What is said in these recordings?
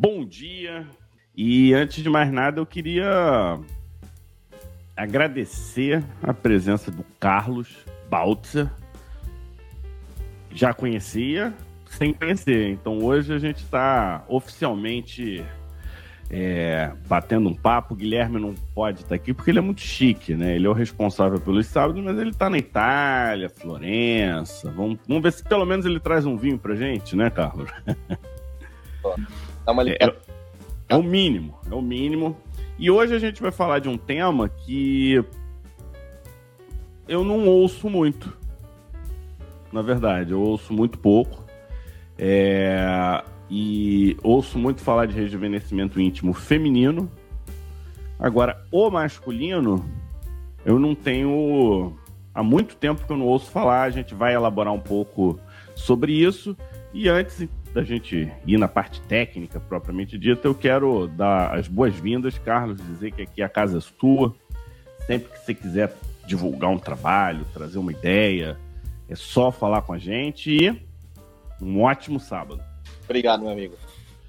bom dia. E antes de mais nada, eu queria agradecer a presença do Carlos Baltzer. Já conhecia, sem conhecer. Então hoje a gente está oficialmente é, batendo um papo. O Guilherme não pode estar aqui porque ele é muito chique, né? Ele é o responsável pelos sábados, mas ele está na Itália, Florença. Vamos, vamos ver se pelo menos ele traz um vinho pra gente, né, Carlos? Dá uma é, é, é o mínimo, é o mínimo. E hoje a gente vai falar de um tema que eu não ouço muito. Na verdade, eu ouço muito pouco. É, e ouço muito falar de rejuvenescimento íntimo feminino. Agora, o masculino, eu não tenho. Há muito tempo que eu não ouço falar. A gente vai elaborar um pouco sobre isso. E antes da gente ir na parte técnica propriamente dita, eu quero dar as boas-vindas, Carlos, dizer que aqui a casa é sua. Sempre que você quiser divulgar um trabalho, trazer uma ideia, é só falar com a gente e um ótimo sábado. Obrigado, meu amigo.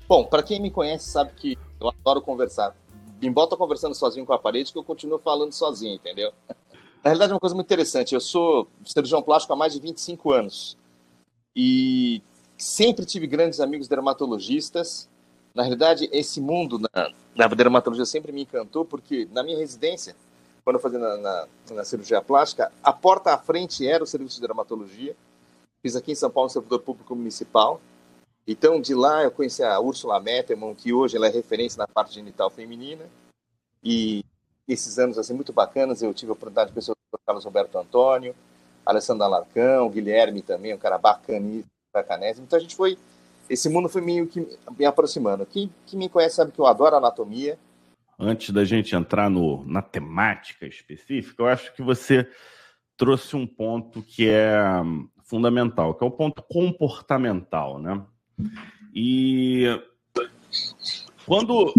Bom, para quem me conhece sabe que eu adoro conversar. Me bota conversando sozinho com a parede que eu continuo falando sozinho, entendeu? Na realidade é uma coisa muito interessante. Eu sou cirurgião plástico há mais de 25 anos. E sempre tive grandes amigos dermatologistas. Na realidade, esse mundo na, dermatologia sempre me encantou, porque na minha residência, quando eu fazia na, na, na, cirurgia plástica, a porta à frente era o serviço de dermatologia. Fiz aqui em São Paulo, no servidor público municipal. Então, de lá, eu conheci a Ursula Metterman, que hoje ela é referência na parte genital feminina. E esses anos assim muito bacanas, eu tive a oportunidade de conhecer o Carlos Roberto Antônio, Alessandro Alarcão, Guilherme também, um cara bacaníssimo, bacanésimo. Então, a gente foi... Esse mundo foi meio que me aproximando. Quem, quem me conhece sabe que eu adoro anatomia. Antes da gente entrar no, na temática específica, eu acho que você trouxe um ponto que é fundamental, que é o ponto comportamental, né? E quando,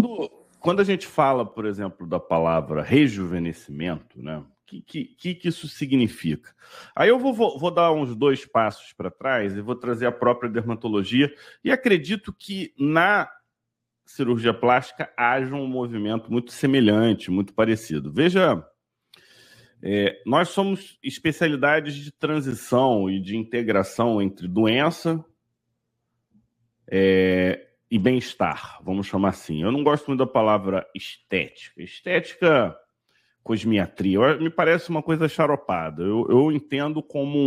quando a gente fala, por exemplo, da palavra rejuvenescimento, né? Que, que, que isso significa? Aí eu vou, vou, vou dar uns dois passos para trás e vou trazer a própria dermatologia. E acredito que na cirurgia plástica haja um movimento muito semelhante, muito parecido. Veja, é, nós somos especialidades de transição e de integração entre doença, é, e bem-estar, vamos chamar assim. Eu não gosto muito da palavra estética. Estética, cosmiatria, me parece uma coisa charopada. Eu, eu entendo como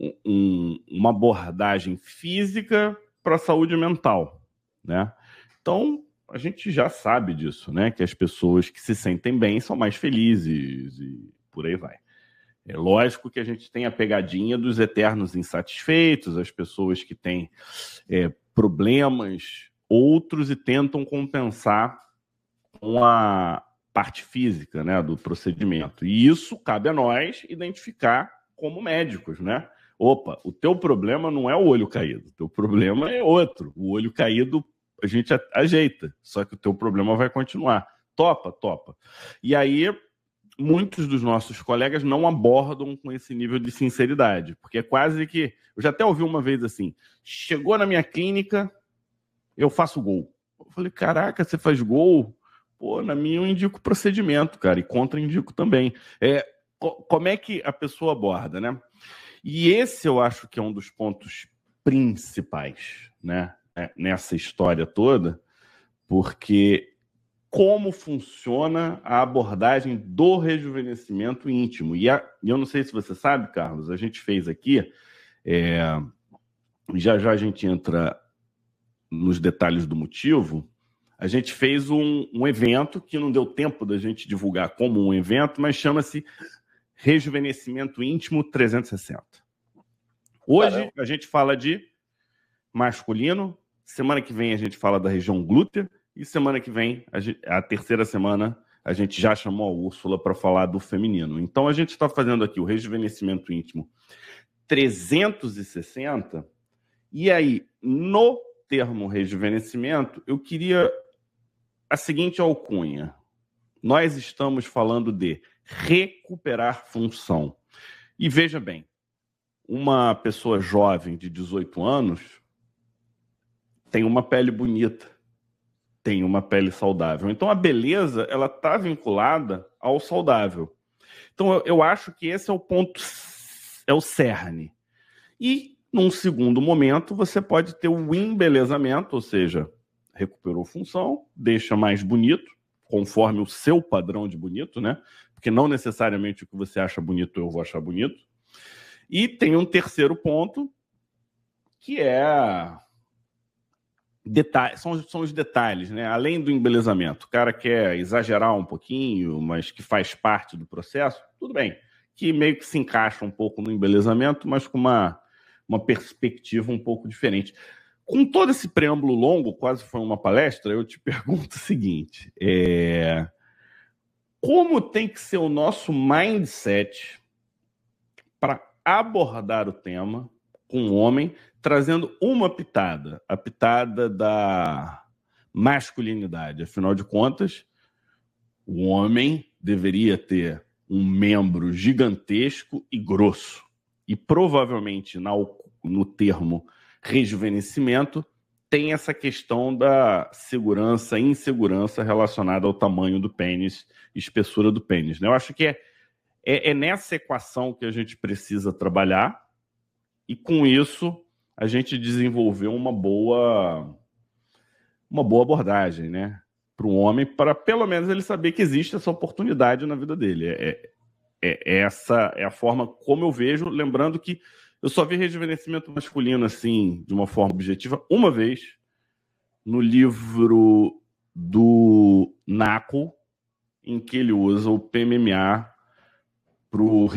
um, um, uma abordagem física para a saúde mental, né? Então, a gente já sabe disso, né? Que as pessoas que se sentem bem são mais felizes e por aí vai. É lógico que a gente tem a pegadinha dos eternos insatisfeitos, as pessoas que têm é, problemas outros e tentam compensar com a parte física né, do procedimento. E isso cabe a nós identificar como médicos, né? Opa, o teu problema não é o olho caído, o teu problema é outro. O olho caído a gente ajeita, só que o teu problema vai continuar. Topa, topa. E aí muitos dos nossos colegas não abordam com esse nível de sinceridade, porque é quase que. Eu já até ouvi uma vez assim: chegou na minha clínica, eu faço gol. Eu falei: caraca, você faz gol? Pô, na minha eu indico procedimento, cara, e contra-indico também. É, como é que a pessoa aborda, né? E esse eu acho que é um dos pontos principais, né, é, nessa história toda, porque como funciona a abordagem do rejuvenescimento íntimo. E, a, eu não sei se você sabe, Carlos, a gente fez aqui, é, já já a gente entra nos detalhes do motivo. A gente fez um, um evento que não deu tempo da gente divulgar como um evento, mas chama-se Rejuvenescimento Íntimo 360. Hoje Caramba. a gente fala de masculino, semana que vem a gente fala da região glútea e semana que vem, a, a terceira semana, a gente já chamou a Úrsula para falar do feminino. Então a gente está fazendo aqui o rejuvenescimento íntimo 360. E aí, no termo rejuvenescimento, eu queria a seguinte alcunha. Nós estamos falando de recuperar função. E veja bem, uma pessoa jovem de 18 anos tem uma pele bonita, tem uma pele saudável. Então a beleza ela está vinculada ao saudável. Então eu, eu acho que esse é o ponto, é o cerne. E num segundo momento você pode ter o embelezamento, ou seja, recuperou função, deixa mais bonito, conforme o seu padrão de bonito, né? Porque não necessariamente o que você acha bonito eu vou achar bonito. E tem um terceiro ponto, que é detalhe, são, são os detalhes, né? Além do embelezamento, o cara quer exagerar um pouquinho, mas que faz parte do processo, tudo bem. Que meio que se encaixa um pouco no embelezamento, mas com uma, uma perspectiva um pouco diferente. Com todo esse preâmbulo longo, quase foi uma palestra, eu te pergunto o seguinte: é... como tem que ser o nosso mindset para abordar o tema com o homem, trazendo uma pitada, a pitada da masculinidade. Afinal de contas, o homem deveria ter um membro gigantesco e grosso. E provavelmente no termo rejuvenescimento, tem essa questão da segurança e insegurança relacionada ao tamanho do pênis, espessura do pênis. Né? Eu acho que é, é, é nessa equação que a gente precisa trabalhar, e com isso a gente desenvolveu uma boa uma boa abordagem, né? Para o homem, para pelo menos ele saber que existe essa oportunidade na vida dele. É, é, é, essa é a forma como eu vejo, lembrando que eu só vi rejuvenescimento masculino assim, de uma forma objetiva, uma vez, no livro do Naco, em que ele usa o PMMA para o.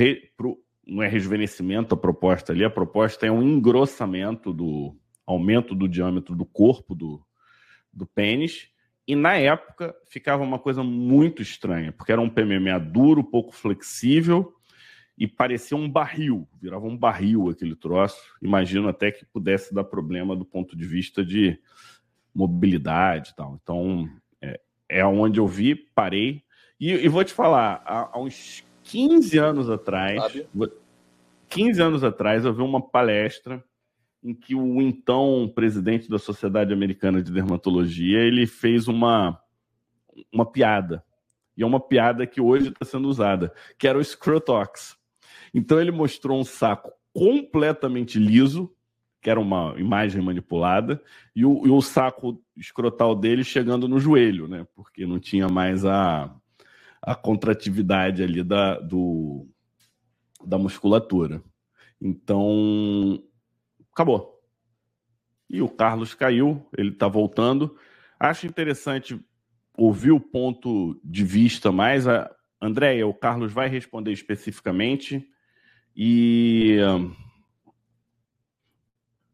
Não é rejuvenescimento a proposta ali, a proposta é um engrossamento do aumento do diâmetro do corpo do, do pênis. E na época ficava uma coisa muito estranha, porque era um PMMA duro, pouco flexível e parecia um barril, virava um barril aquele troço. Imagino até que pudesse dar problema do ponto de vista de mobilidade e tal. Então, é, é onde eu vi, parei. E, e vou te falar, há, há, uns 15 anos atrás, Sabe? 15 anos atrás, eu vi uma palestra em que o então presidente da Sociedade Americana de Dermatologia ele fez uma, uma piada. E é uma piada que hoje está sendo usada, que era o Scrotox. Então ele mostrou um saco completamente liso, que era uma imagem manipulada, e o, e o saco escrotal dele chegando no joelho, né? Porque não tinha mais a, a contratividade ali da, do, da musculatura. Então, acabou. E o Carlos caiu, ele está voltando. Acho interessante ouvir o ponto de vista mais. A Andréia, o Carlos vai responder especificamente e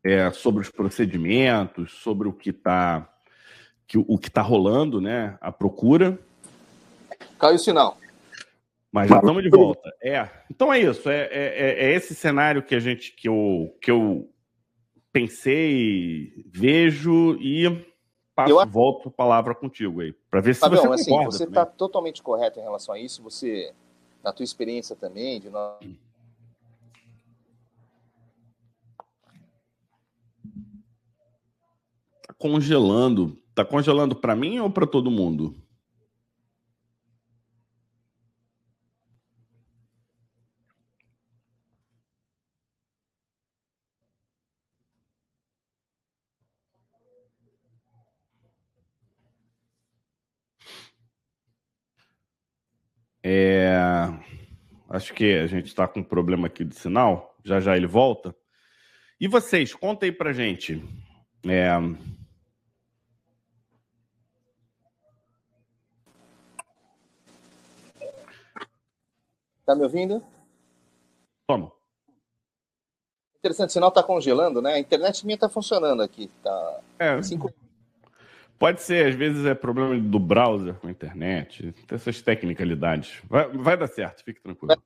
é, sobre os procedimentos, sobre o que está que, o que está rolando, né? A procura. Caiu o sinal. Mas já estamos de volta. É. Então é isso. É, é, é, é, esse cenário que a gente que eu, que eu pensei, vejo e passo, eu... volto a palavra contigo aí para ver se Fabião, você assim, concorda. Você está totalmente correto em relação a isso. Você, na tua experiência também, de nós congelando. Tá congelando para mim ou para todo mundo? É... Acho que a gente está com um problema aqui de sinal. Já já ele volta. E vocês, contem aí pra gente. É... Tá me ouvindo? Como? Interessante, o sinal tá congelando, né? A internet minha tá funcionando aqui. Tá... É. Cinco... Pode ser, às vezes é problema do browser com a internet, tem essas tecnicalidades. Vai, vai dar certo, fique tranquilo.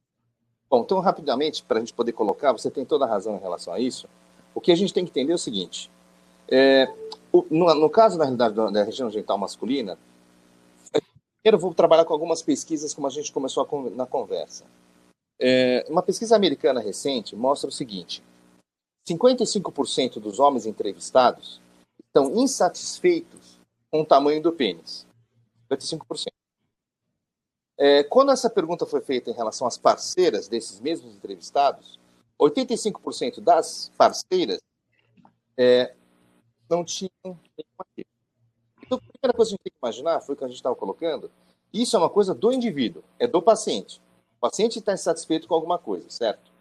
Bom, então, rapidamente, para a gente poder colocar, você tem toda a razão em relação a isso. O que a gente tem que entender é o seguinte: é, o, no, no, caso, na realidade, da, da região genital masculina, Primeiro, vou trabalhar com algumas pesquisas, como a gente começou a, na conversa. É, uma pesquisa americana recente mostra o seguinte: 55% dos homens entrevistados estão insatisfeitos com o tamanho do pênis. 55%. É, quando essa pergunta foi feita em relação às parceiras desses mesmos entrevistados, 85% das parceiras é, não tinham nenhuma. Então, a primeira coisa que a gente tem que imaginar foi o que a gente estava colocando. Isso é uma coisa do indivíduo, é do paciente. O paciente está insatisfeito com alguma coisa, certo?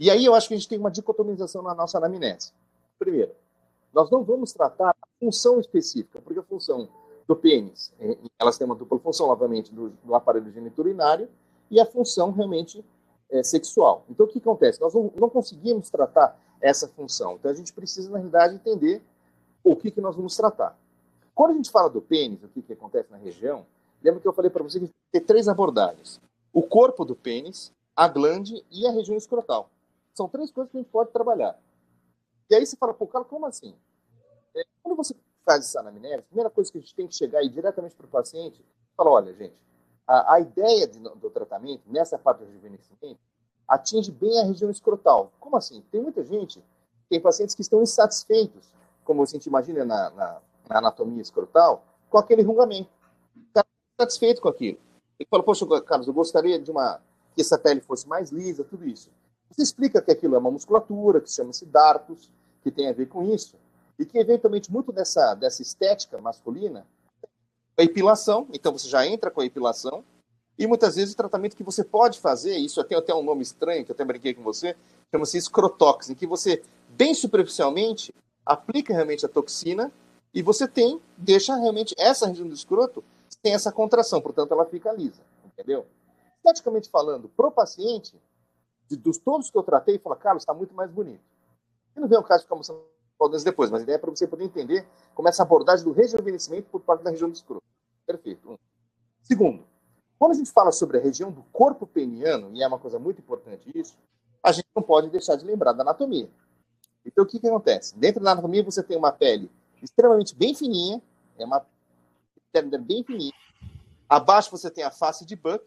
E aí eu acho que a gente tem uma dicotomização na nossa anamnese. Primeiro, nós não vamos tratar a função específica, porque a função do pênis, eh, elas têm uma dupla função, obviamente, do, do aparelho geniturinário e a função realmente é, sexual. Então, o que acontece? Nós não, não, conseguimos tratar essa função. Então, a gente precisa, na realidade, entender o que, que nós vamos tratar. Quando a gente fala do pênis, o que, que acontece na região, lembra que eu falei para você que tem três abordagens. O corpo do pênis, a glande e a região escrotal. São três coisas que a gente pode trabalhar. E aí você fala, pô, cara, como assim? É, quando você faz essa anamnese, a primeira coisa que a gente tem que chegar aí diretamente para o paciente, fala, olha, gente, a, a ideia de, do tratamento, nessa parte do rejuvenescimento, atinge bem a região escrotal. Como assim? Tem muita gente, tem pacientes que estão insatisfeitos, como a gente imagina na, na, na anatomia escrotal, com aquele rungamento. Está satisfeito com aquilo. Ele fala, poxa, Carlos, eu gostaria de uma que essa pele fosse mais lisa, tudo isso. Você explica que aquilo é uma musculatura, que chama-se dartos, que tem a ver com isso, e que eventualmente muito dessa, dessa estética masculina a epilação, então você já entra com a epilação, e muitas vezes o tratamento que você pode fazer, isso tem até um nome estranho, que eu até brinquei com você, chama-se escrotox, em que você, bem superficialmente, aplica realmente a toxina e você tem, deixa realmente essa região do escroto tem essa contração, portanto ela fica lisa, entendeu? Esteticamente falando, pro paciente, de, dos todos que eu tratei, fala, Carlos, está muito mais bonito. E não vem o caso de ficar mostrando depois, mas a ideia é para você poder entender como essa abordagem do rejuvenescimento por parte da região do escroto. Perfeito. Um. Segundo, quando a gente fala sobre a região do corpo peniano, e é uma coisa muito importante isso, a gente não pode deixar de lembrar da anatomia. Então, o que, que acontece? Dentro da anatomia, você tem uma pele extremamente bem fininha, é uma pele bem fininha. Abaixo você tem a face de Buck,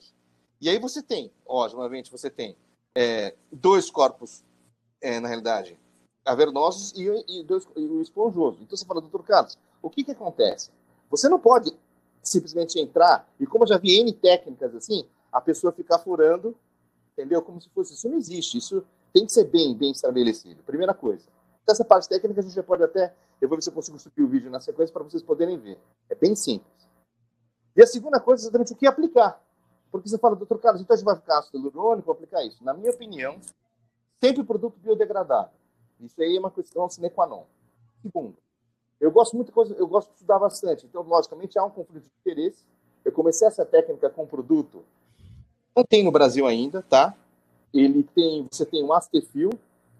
e aí você tem, ó, obviamente, você tem é, dois corpos, é, na realidade, cavernosos e, e, dois, e o esponjoso. Então você fala, doutor Carlos, o que, que acontece? Você não pode simplesmente entrar, e como eu já vi N técnicas assim, a pessoa ficar furando, entendeu? Como se fosse. Isso não existe, isso tem que ser bem, bem estabelecido. Primeira coisa. Então, essa parte técnica a gente já pode até. Eu vou ver se eu consigo subir o vídeo na sequência para vocês poderem ver. É bem simples. E a segunda coisa é exatamente o que aplicar. Porque você fala, doutor Carlos, então a gente vai ficar ácido hialurônico para aplicar isso. Na minha opinião, sempre produto biodegradável. Isso aí é uma questão sine qua non. Segundo, eu gosto muito de coisa, eu gosto de estudar bastante. Então, logicamente, há um conflito de interesse. Eu comecei essa técnica com um produto, não tem no Brasil ainda, tá? Ele tem, você tem um Astefil,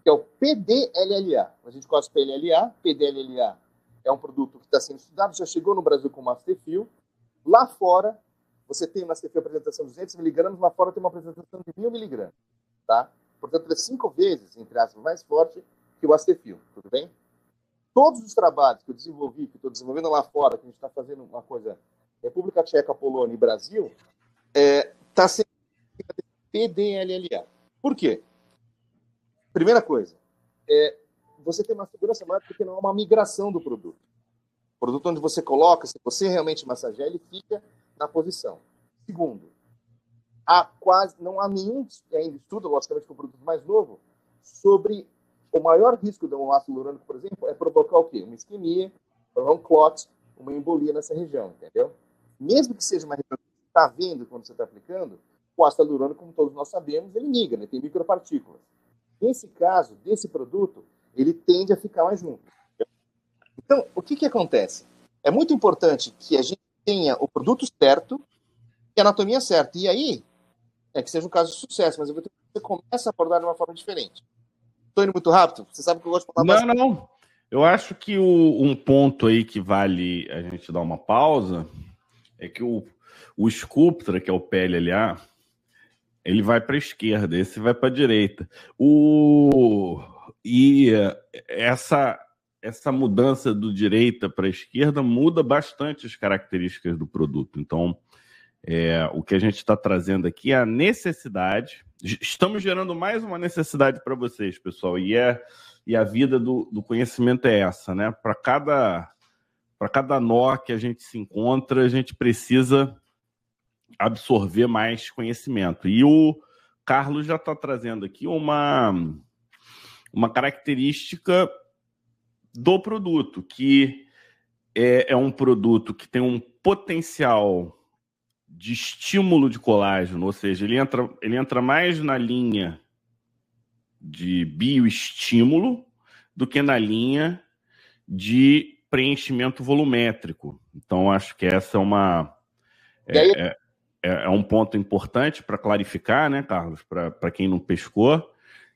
que é o PDLLA. A gente conhece o PLLA, PDLLA é um produto que está sendo estudado, já chegou no Brasil com o Astefil. Lá fora, você tem uma CFE apresentação de 200 miligramas, lá fora tem uma apresentação de 1000 miligramas, tá? Portanto, é cinco vezes, entre aspas, mais forte que o Astefil, tudo bem? Todos os trabalhos que eu desenvolvi, que estou desenvolvendo lá fora, que a gente está fazendo uma coisa, República Tcheca, Polônia e Brasil, está é, tá sendo PDLLA. Por quê? Primeira coisa, é, você tem uma segurança maior porque não é uma migração do produto. O produto onde você coloca, se você realmente massagear, ele fica na posição. Segundo, há quase, não há nenhum ainda estudo, logicamente com o produto mais novo, sobre o maior risco de um ácido hialurônico, por exemplo, é provocar o quê? Uma isquemia, um clot, uma embolia nessa região, entendeu? Mesmo que seja uma região que você está vendo quando você está aplicando, o ácido hialurônico, como todos nós sabemos, ele migra, né? tem micropartículas. Nesse caso, desse produto, ele tende a ficar mais junto. Então, o que, que acontece? É muito importante que a gente tenha o produto certo e a anatomia certa. E aí, é que seja um caso de sucesso, mas eu vou ter que você começa a abordar de uma forma diferente. Estou indo muito rápido? Você sabe que eu gosto de falar Não, bastante. não. Eu acho que o, um ponto aí que vale a gente dar uma pausa é que o, o Sculptra, que é o PLLA, ele vai para a esquerda, esse vai para a direita. O, e essa essa mudança do direita para a esquerda muda bastante as características do produto. Então, é, o que a gente está trazendo aqui é a necessidade. Estamos gerando mais uma necessidade para vocês, pessoal, e, é, e a vida do, do conhecimento é essa, né? Para cada para cada nó que a gente se encontra, a gente precisa absorver mais conhecimento. E o Carlos já está trazendo aqui uma, uma característica do produto, que é, é um produto que tem um potencial de estímulo de colágeno, ou seja, ele entra, ele entra mais na linha de bioestímulo do que na linha de preenchimento volumétrico. Então, acho que essa é uma. É, é, é, é um ponto importante para clarificar, né, Carlos, para quem não pescou.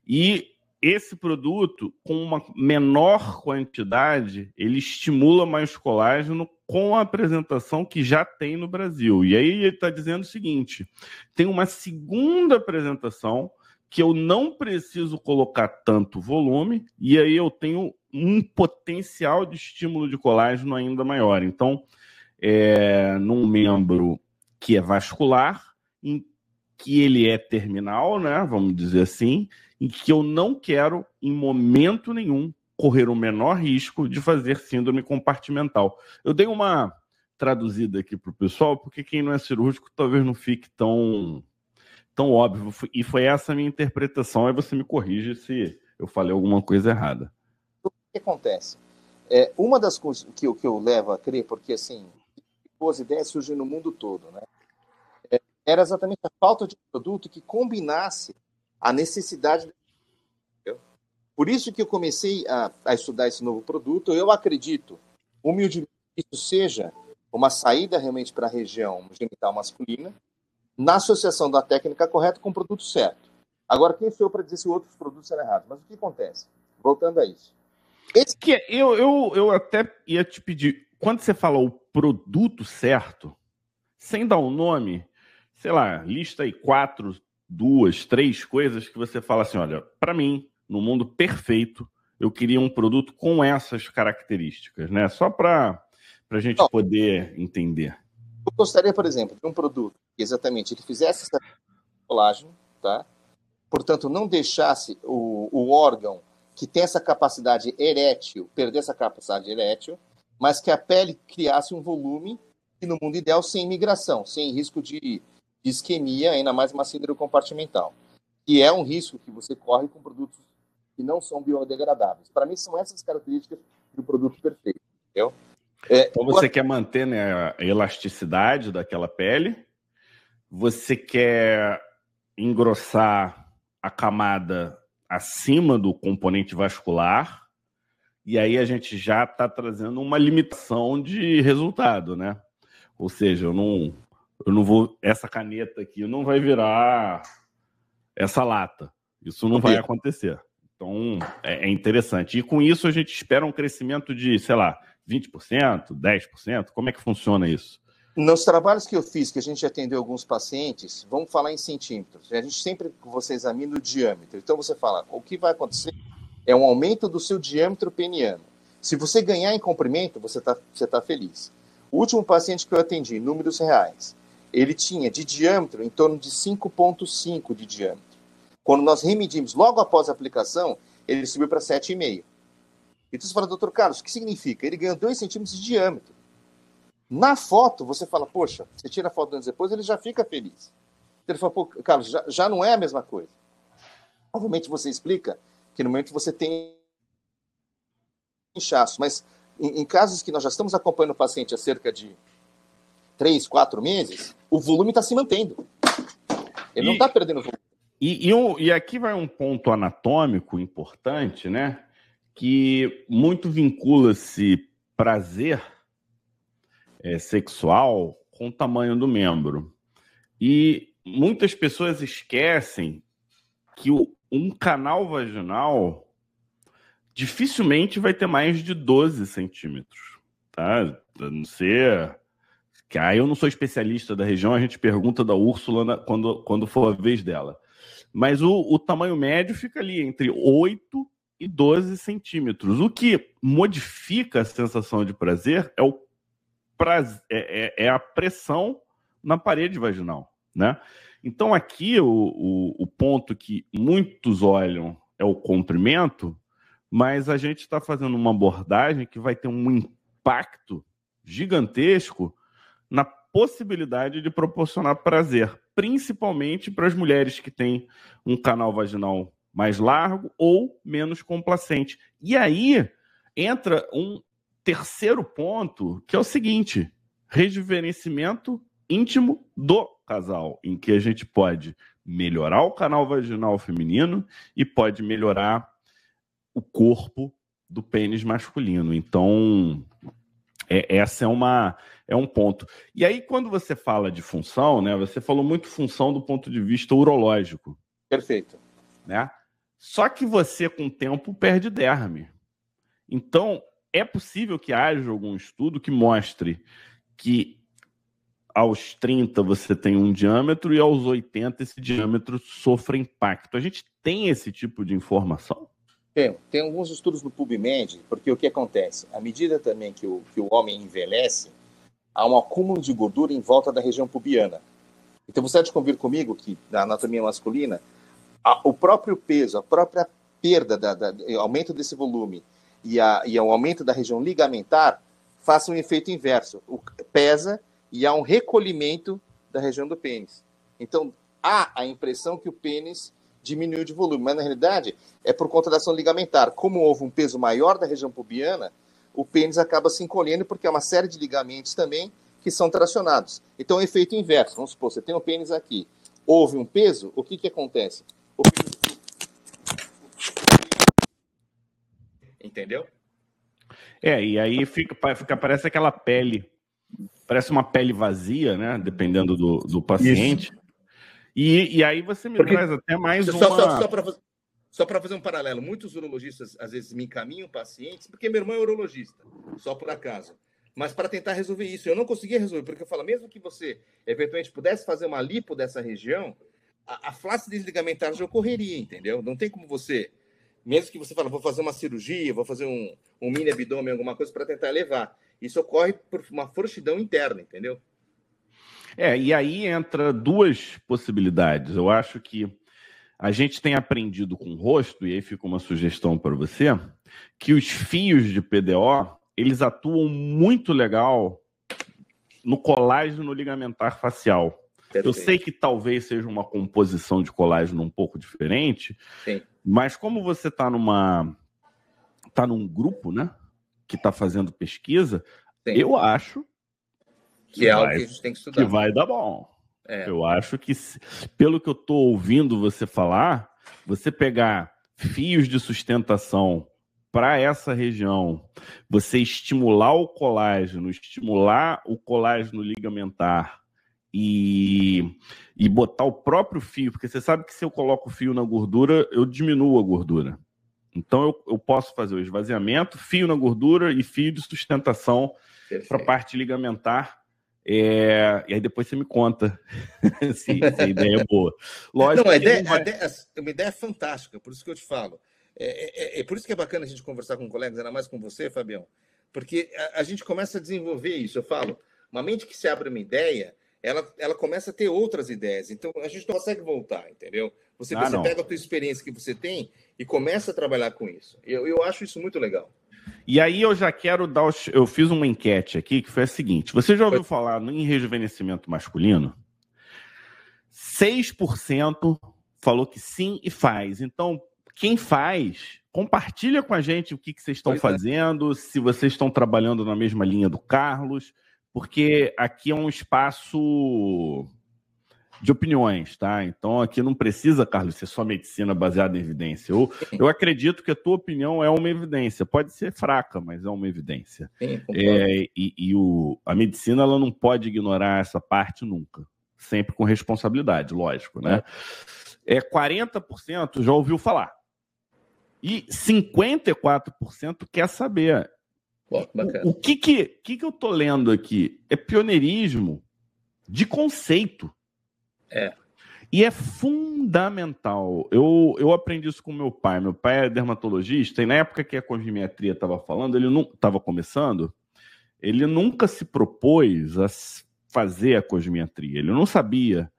E esse produto, com uma menor quantidade, ele estimula mais colágeno com a apresentação que já tem no Brasil. E aí ele está dizendo o seguinte: tem uma segunda apresentação que eu não preciso colocar tanto volume, e aí eu tenho um potencial de estímulo de colágeno ainda maior. Então, é, num membro que é vascular, em que ele é terminal, né? Vamos dizer assim, em que eu não quero, em momento nenhum, correr o menor risco de fazer síndrome compartimental. Eu dei uma traduzida aqui para o pessoal, porque quem não é cirúrgico talvez não fique tão, tão óbvio. E foi essa a minha interpretação. Aí você me corrige se eu falei alguma coisa errada. O que acontece? É, uma das coisas que, que eu levo a crer, porque assim, boas ideias surgem no mundo todo, né? Era exatamente a falta de produto que combinasse a necessidade. Por isso que eu comecei a, a estudar esse novo produto. Eu acredito, humildemente, que isso seja uma saída realmente para a região genital masculina, na associação da técnica correta com o produto certo. Agora, quem sou eu para dizer se outros produtos eram errados? Mas o que acontece? Voltando a isso. Esse... Que eu, eu, eu até ia te pedir, quando você fala o produto certo, sem dar um nome, sei lá, lista aí quatro, duas, três coisas que você fala assim: olha, para mim, no mundo perfeito, eu queria um produto com essas características, né? Só para a gente Não, poder entender. Eu gostaria, por exemplo, de um produto que exatamente ele fizesse essa colágeno, tá? Portanto, não deixasse o, o órgão que tem essa capacidade erétil perder essa capacidade erétil, mas que a pele criasse um volume e no mundo ideal sem migração, sem risco de de isquemia, ainda mais uma síndrome compartimental, que é um risco que você corre com produtos que não são biodegradáveis. Para mim, são essas características do produto perfeito. Entendeu? É, então você quer manter né, a elasticidade daquela pele, você quer engrossar a camada acima do componente vascular, e aí a gente já está trazendo uma limitação de resultado, né? Ou seja, eu não, eu não vou. Essa caneta aqui não vai virar essa lata. Isso não vai acontecer. Então, é, é interessante. E com isso, a gente espera um crescimento de, sei lá, 20%, 10%? Como é que funciona isso? Nos trabalhos que eu fiz, que a gente atendeu alguns pacientes, vamos falar em centímetros. A gente sempre você examina o diâmetro. Então você fala, o que vai acontecer é um aumento do seu diâmetro peniano. Se você ganhar em comprimento, você está você tá feliz. O último paciente que eu atendi, números reais, ele tinha de diâmetro em torno de 5,5 de diâmetro. Quando nós remedimos logo após a aplicação, ele subiu para 7,5. Então você fala, doutor Carlos, o que significa? Ele ganhou 2 centímetros de diâmetro. Na foto, você fala, poxa, você tira a foto anos depois, ele já fica feliz. Então ele fala, pô, Carlos, já, já não é a mesma coisa. Obviamente você explica que no momento você tem inchaço, mas em, em casos que nós já estamos acompanhando o paciente há cerca de três, quatro meses, o volume está se mantendo. Ele e, não está perdendo volume. E, e, e, aqui vai um ponto anatômico importante, né? Que muito vincula-se prazer é, sexual com o tamanho do membro. E muitas pessoas esquecem que o, um canal vaginal dificilmente vai ter mais de 12 centímetros, tá? A não ser que aí eu não sou especialista da região, a gente pergunta da Úrsula quando, quando for a vez dela. Mas o, o tamanho médio fica ali entre 8 e 12 centímetros. O que modifica a sensação de prazer é, o prazer, é, é, é a pressão na parede vaginal, né? Então aqui o, o, o ponto que muitos olham é o comprimento, mas a gente está fazendo uma abordagem que vai ter um impacto gigantesco na possibilidade de proporcionar prazer, principalmente para as mulheres que têm um canal vaginal mais largo ou menos complacente. E aí entra um terceiro ponto, que é o seguinte: rejuvenescimento íntimo do casal, em que a gente pode melhorar o canal vaginal feminino e pode melhorar o corpo do pênis masculino. Então, é, essa é uma é um ponto. E aí, quando você fala de função, né? Você falou muito função do ponto de vista urológico. Perfeito. Né? Só que você, com o tempo, perde derme. Então, é possível que haja algum estudo que mostre que aos 30 você tem um diâmetro e aos 80 esse diâmetro sofre impacto. A gente tem esse tipo de informação? Tem, tem alguns estudos no PubMed, porque o que acontece? À medida também que o, que o homem envelhece, há um acúmulo de gordura em volta da região pubiana. Então você há de convir comigo que na anatomia masculina, a, o próprio peso, a própria perda, da, da, aumento desse volume e, a, e o aumento da região ligamentar faça um efeito inverso. O, pesa e há um recolhimento da região do pênis. Então, há a impressão que o pênis diminuiu de volume, mas na realidade é por conta da ação ligamentar. Como houve um peso maior da região pubiana, o pênis acaba se encolhendo porque há uma série de ligamentos também que são tracionados. Então, é um efeito inverso. Vamos supor, você tem um pênis aqui, houve um peso, o que, que acontece? O pênis... Entendeu? É, e aí fica, fica parece aquela pele parece uma pele vazia, né? Dependendo do, do paciente. E, e aí você me Porque, traz até mais só, uma... Só, só para fazer um paralelo, muitos urologistas às vezes me encaminham pacientes, porque meu irmão é urologista, só por acaso. Mas para tentar resolver isso, eu não conseguia resolver, porque eu falo, mesmo que você eventualmente pudesse fazer uma lipo dessa região, a, a flacidez ligamentar já ocorreria, entendeu? Não tem como você, mesmo que você fale, vou fazer uma cirurgia, vou fazer um, um mini abdômen, alguma coisa para tentar elevar. Isso ocorre por uma frouxidão interna, entendeu? É, e aí entra duas possibilidades. Eu acho que a gente tem aprendido com o rosto, e aí fica uma sugestão para você, que os fios de PDO, eles atuam muito legal no colágeno ligamentar facial. Perfeito. Eu sei que talvez seja uma composição de colágeno um pouco diferente, Sim. mas como você está numa tá num grupo, né? que está fazendo pesquisa, Sim. eu acho que, é algo que a gente tem que estudar. Que vai dar bom. É. Eu acho que, pelo que eu estou ouvindo você falar, você pegar fios de sustentação para essa região, você estimular o colágeno, estimular o colágeno ligamentar e, e botar o próprio fio, porque você sabe que se eu coloco o fio na gordura, eu diminuo a gordura. Então eu, eu posso fazer o esvaziamento, fio na gordura e fio de sustentação para a parte ligamentar. É, e aí depois você me conta se, se, a ideia é boa. Lógico. Não, a ideia, vai... a ideia, uma ideia fantástica, por isso que eu te falo. É, é, é, por isso que é bacana a gente conversar com colegas, ainda mais com você, Fabião, porque a, a, gente começa a desenvolver isso. Eu falo, uma mente que se abre uma ideia, ela, ela começa a ter outras ideias. Então a gente não consegue voltar, entendeu? Você, ah, você pega a tua experiência que você tem e começa a trabalhar com isso. Eu, eu acho isso muito legal. E aí eu já quero dar. Os... Eu fiz uma enquete aqui que foi a seguinte: você já ouviu falar em rejuvenescimento masculino? 6% falou que sim e faz. Então, quem faz, compartilha com a gente o que, que vocês estão pois é. fazendo, é. se vocês estão trabalhando na mesma linha do Carlos, porque aqui é um espaço de opiniões, tá? Então aqui não precisa, Carlos, ser só medicina baseada em evidência. Eu, eu acredito que a tua opinião é uma evidência. Pode ser fraca, mas é uma evidência. Sim, é, e, e o, a medicina ela não pode ignorar essa parte nunca. Sempre com responsabilidade, lógico, né? É, é 40% já ouviu falar. E 54% quer saber. Pô, o, o que, que, que, que eu tô lendo aqui? É pioneirismo de conceito. É. E é fundamental. Eu, eu aprendi isso com meu pai. Meu pai é dermatologista, e na época que a cosmiatria estava falando, ele não estava começando, ele nunca se propôs a fazer a cosmiatria. Ele não sabia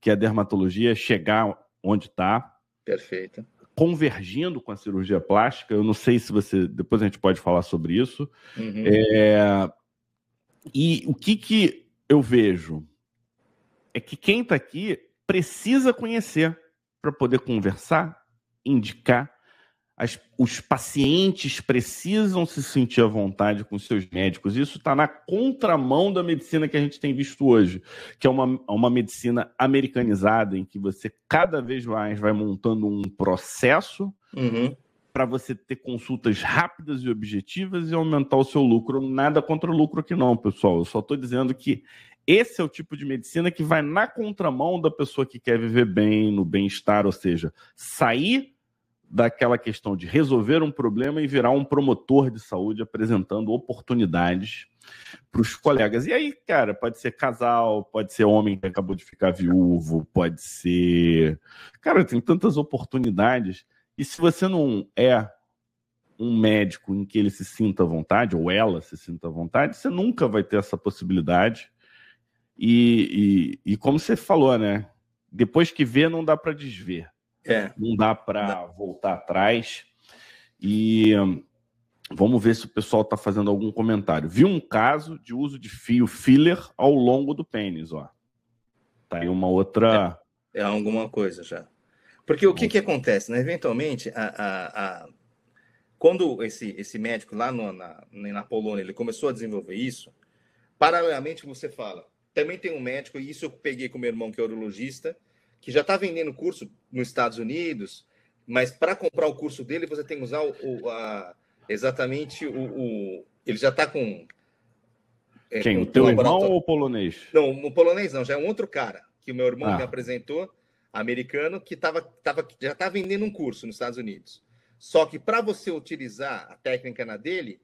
que a dermatologia ia chegar onde está. Perfeito. Convergindo com a cirurgia plástica. Eu não sei se você. Depois a gente pode falar sobre isso. Uhum. É, E o que, que eu vejo é que quem está aqui precisa conhecer para poder conversar, indicar. As, os pacientes precisam se sentir à vontade com seus médicos. Isso está na contramão da medicina que a gente tem visto hoje, que é uma, uma medicina americanizada, em que você cada vez mais vai montando um processo uhum. para você ter consultas rápidas e objetivas e aumentar o seu lucro. Nada contra o lucro aqui, não, pessoal. Eu só estou dizendo que esse é o tipo de medicina que vai na contramão da pessoa que quer viver bem, no bem-estar, ou seja, sair daquela questão de resolver um problema e virar um promotor de saúde apresentando oportunidades para os colegas. E aí, cara, pode ser casal, pode ser homem que acabou de ficar viúvo, pode ser. Cara, tem tantas oportunidades. E se você não é um médico em que ele se sinta à vontade, ou ela se sinta à vontade, você nunca vai ter essa possibilidade e, e, e, como você falou, né? Depois que vê, não dá para desver. É. Não dá para voltar atrás. E vamos ver se o pessoal está fazendo algum comentário. Vi um caso de uso de fio filler ao longo do pênis, ó. Tá aí uma outra. É, é alguma coisa já. Porque o que, que acontece, né? Eventualmente, a, a, a... quando esse, esse médico lá no, na, na Polônia ele começou a desenvolver isso, paralelamente você fala, também tem um médico, e isso eu peguei com meu irmão, que é urologista, que já está vendendo curso nos Estados Unidos, mas para comprar o curso dele, você tem que usar o, o a, exatamente o, o, Ele já está com. É, Quem? Com o teu irmão ou o polonês? Não, o polonês não, já é um outro cara que o meu irmão ah. me apresentou, americano, que tava, tava, já está vendendo um curso nos Estados Unidos. Só que para você utilizar a técnica na dele,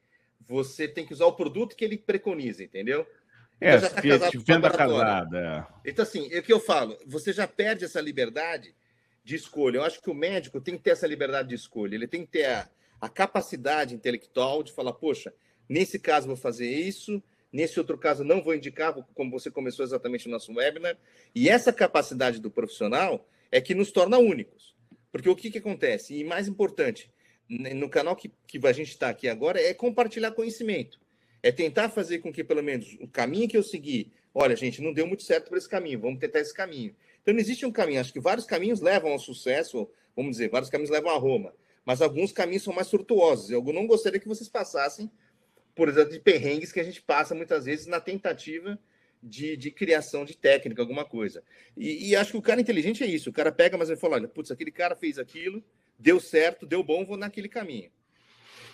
você tem que usar o produto que ele preconiza, entendeu? É, então, já tá casado venda casada. É. Então, assim, é o que eu falo, você já perde essa liberdade de escolha. Eu acho que o médico tem que ter essa liberdade de escolha. Ele tem que ter a, a capacidade intelectual de falar, poxa, nesse caso vou fazer isso, nesse outro caso não vou indicar, como você começou exatamente no nosso webinar. E essa capacidade do profissional é que nos torna únicos. Porque o que, que acontece? E mais importante, no canal que, que a gente está aqui agora, é compartilhar conhecimento é tentar fazer com que, pelo menos, o caminho que eu segui, olha, gente, não deu muito certo por esse caminho, vamos tentar esse caminho. Então, não existe um caminho. Acho que vários caminhos levam ao sucesso, vamos dizer, vários caminhos levam a Roma, mas alguns caminhos são mais tortuosos. Eu não gostaria que vocês passassem, por exemplo, de perrengues que a gente passa muitas vezes na tentativa de, de criação de técnica, alguma coisa. E, e, acho que o cara inteligente é isso. O cara pega, mas ele fala: olha, putz, aquele cara fez aquilo, deu certo, deu bom, vou naquele caminho.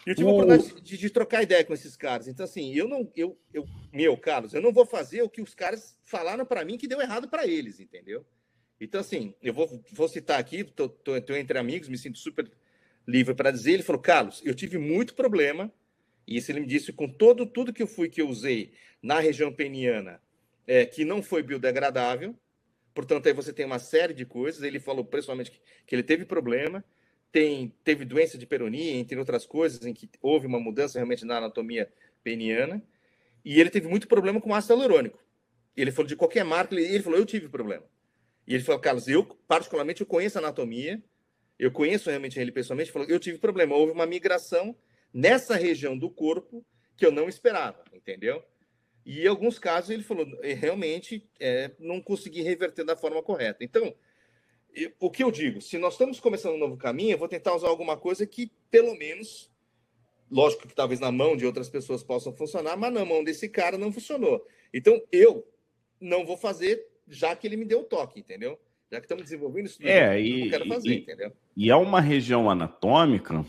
E eu tive o... a oportunidade de, de, trocar ideia com esses caras. Então, assim, eu não. Eu, eu, meu, Carlos, eu não vou fazer o que os caras falaram para mim que deu errado para eles, entendeu? Então, assim, eu vou, vou citar aqui, tô, tô, tô entre amigos, me sinto super livre para dizer. Ele falou, Carlos, eu tive muito problema, e isso ele me disse com todo tudo que eu fui que eu usei na região peniana, é, que não foi biodegradável. Portanto, aí você tem uma série de coisas. Ele falou, principalmente, que, que ele teve problema tem, teve doença de peronia, entre outras coisas, em que houve uma mudança realmente na anatomia peniana. E ele teve muito problema com ácido hialurônico. Ele falou de qualquer marca, ele, ele falou, eu tive problema. E ele falou, Carlos, eu particularmente eu conheço a anatomia, eu conheço realmente ele pessoalmente, falou, eu tive problema, houve uma migração nessa região do corpo que eu não esperava, entendeu? E em alguns casos ele falou, é, realmente é, não consegui reverter da forma correta. Então, o que eu digo, se nós estamos começando um novo caminho, eu vou tentar usar alguma coisa que, pelo menos, lógico que talvez na mão de outras pessoas possam funcionar, mas na mão desse cara não funcionou. Então, eu não vou fazer, já que ele me deu o toque, entendeu? Já que estamos desenvolvendo isso, é, e, eu quero fazer, e, entendeu? E é uma região anatômica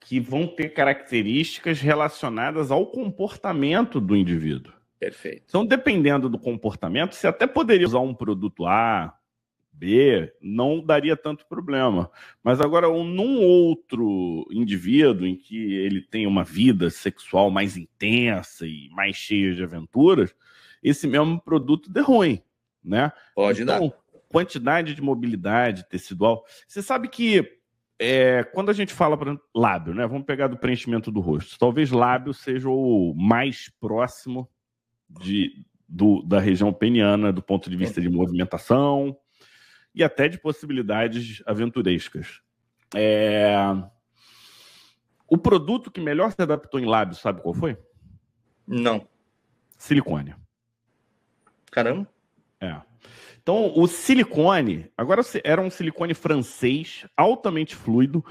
que vão ter características relacionadas ao comportamento do indivíduo. Perfeito. Então, dependendo do comportamento, você até poderia usar um produto A, B, não daria tanto problema. Mas agora, um, num outro indivíduo em que ele tem uma vida sexual mais intensa e mais cheia de aventuras, esse mesmo produto deu ruim, né? Pode então, dar. Quantidade de mobilidade tecidual. Você sabe que é, quando a gente fala para lábio, né? Vamos pegar do preenchimento do rosto. Talvez lábio seja o mais próximo de, do, da região peniana do ponto de vista de movimentação, e até de possibilidades aventurescas. É... O produto que melhor se adaptou em lábios, sabe qual foi? Não. silicone. Caramba. É. Então, o silicone, agora era um silicone francês, altamente fluido,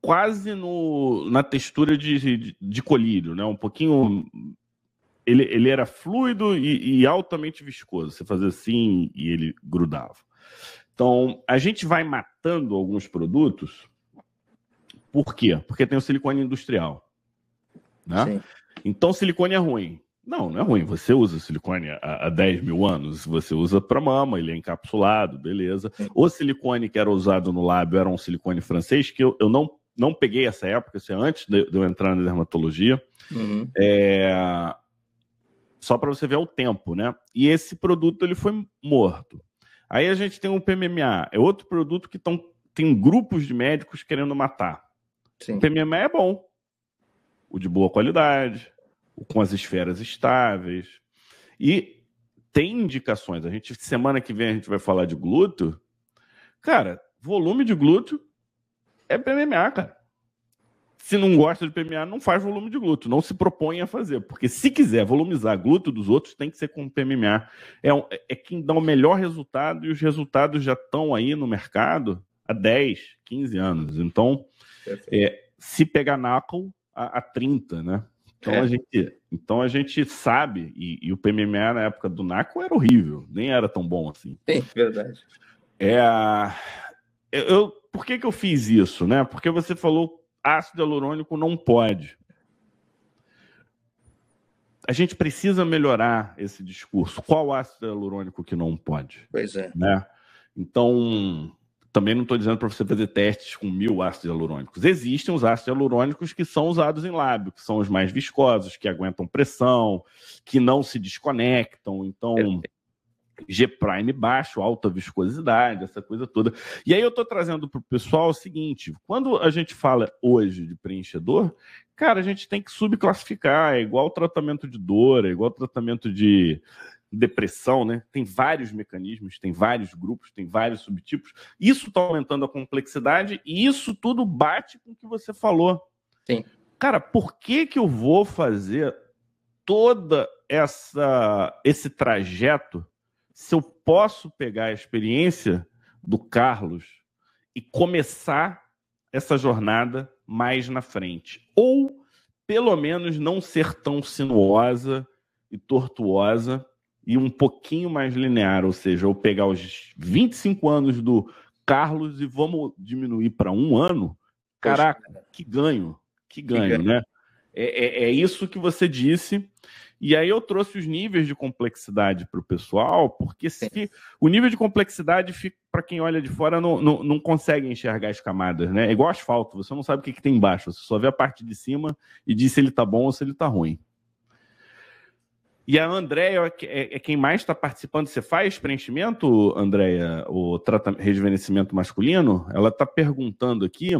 quase no, na textura de, de, de colírio, né? Um pouquinho. Ele, ele era fluido e, e altamente viscoso. Você fazia assim e ele grudava. Então, a gente vai matando alguns produtos. Por quê? Porque tem o silicone industrial. Né? Então, silicone é ruim. Não, não é ruim. Você usa silicone há, há 10 mil anos, você usa para mama, ele é encapsulado, beleza. O silicone que era usado no lábio era um silicone francês, que eu, eu não, não peguei essa época, isso é antes de, de eu entrar na dermatologia. Uhum. É... Só para você ver o tempo, né? E esse produto ele foi morto. Aí a gente tem o PMMA, é outro produto que tão, tem grupos de médicos querendo matar. Sim. O PMMA é bom, o de boa qualidade, com as esferas estáveis. E tem indicações. A gente, semana que vem, a gente vai falar de glúteo. Cara, volume de glúteo é PMMA, cara. Se não gosta de PMA, não faz volume de glúteo, não se propõe a fazer, porque se quiser volumizar glúteo dos outros, tem que ser com PMMA. É, um, é quem dá o melhor resultado e os resultados já estão aí no mercado há 10, 15 anos. Então, é, se pegar NACL, a, a 30, né? Então, é. a gente, então a gente sabe, e, e, o PMMA na época do NACO era horrível, nem era tão bom assim. Sim, verdade. É, eu, por que, que eu fiz isso? Né? Porque você falou ácido hialurônico não pode. A gente precisa melhorar esse discurso. Qual ácido hialurônico que não pode? Pois é. Né? Então, também não estou dizendo para você fazer testes com mil ácidos hialurônicos. Existem os ácidos hialurônicos que são usados em lábio, que são os mais viscosos, que aguentam pressão, que não se desconectam. Então, G-prime baixo, alta viscosidade, essa coisa toda. E aí eu estou trazendo para o pessoal o seguinte: quando a gente fala hoje de preenchedor, cara, a gente tem que subclassificar. É igual tratamento de dor, é igual tratamento de depressão, né? Tem vários mecanismos, tem vários grupos, tem vários subtipos. Isso está aumentando a complexidade e isso tudo bate com o que você falou. Sim. Cara, por que que eu vou fazer toda essa esse trajeto se eu posso pegar a experiência do Carlos e começar essa jornada mais na frente ou pelo menos não ser tão sinuosa e tortuosa e um pouquinho mais linear, ou seja, eu pegar os 25 anos do Carlos e vamos diminuir para um ano, caraca, que ganho, que ganho, que ganho. né? É, é, é, isso que você disse. E aí eu trouxe os níveis de complexidade para o pessoal, porque se o nível de complexidade, para quem olha de fora, não, não, não, consegue enxergar as camadas, né? É igual asfalto, você não sabe o que, que tem embaixo, você só vê a parte de cima e diz se ele está bom ou se ele está ruim. E a Andréia é, é, é, quem mais está participando. Você faz preenchimento, Andréia, o tratamento, rejuvenescimento masculino? Ela está perguntando aqui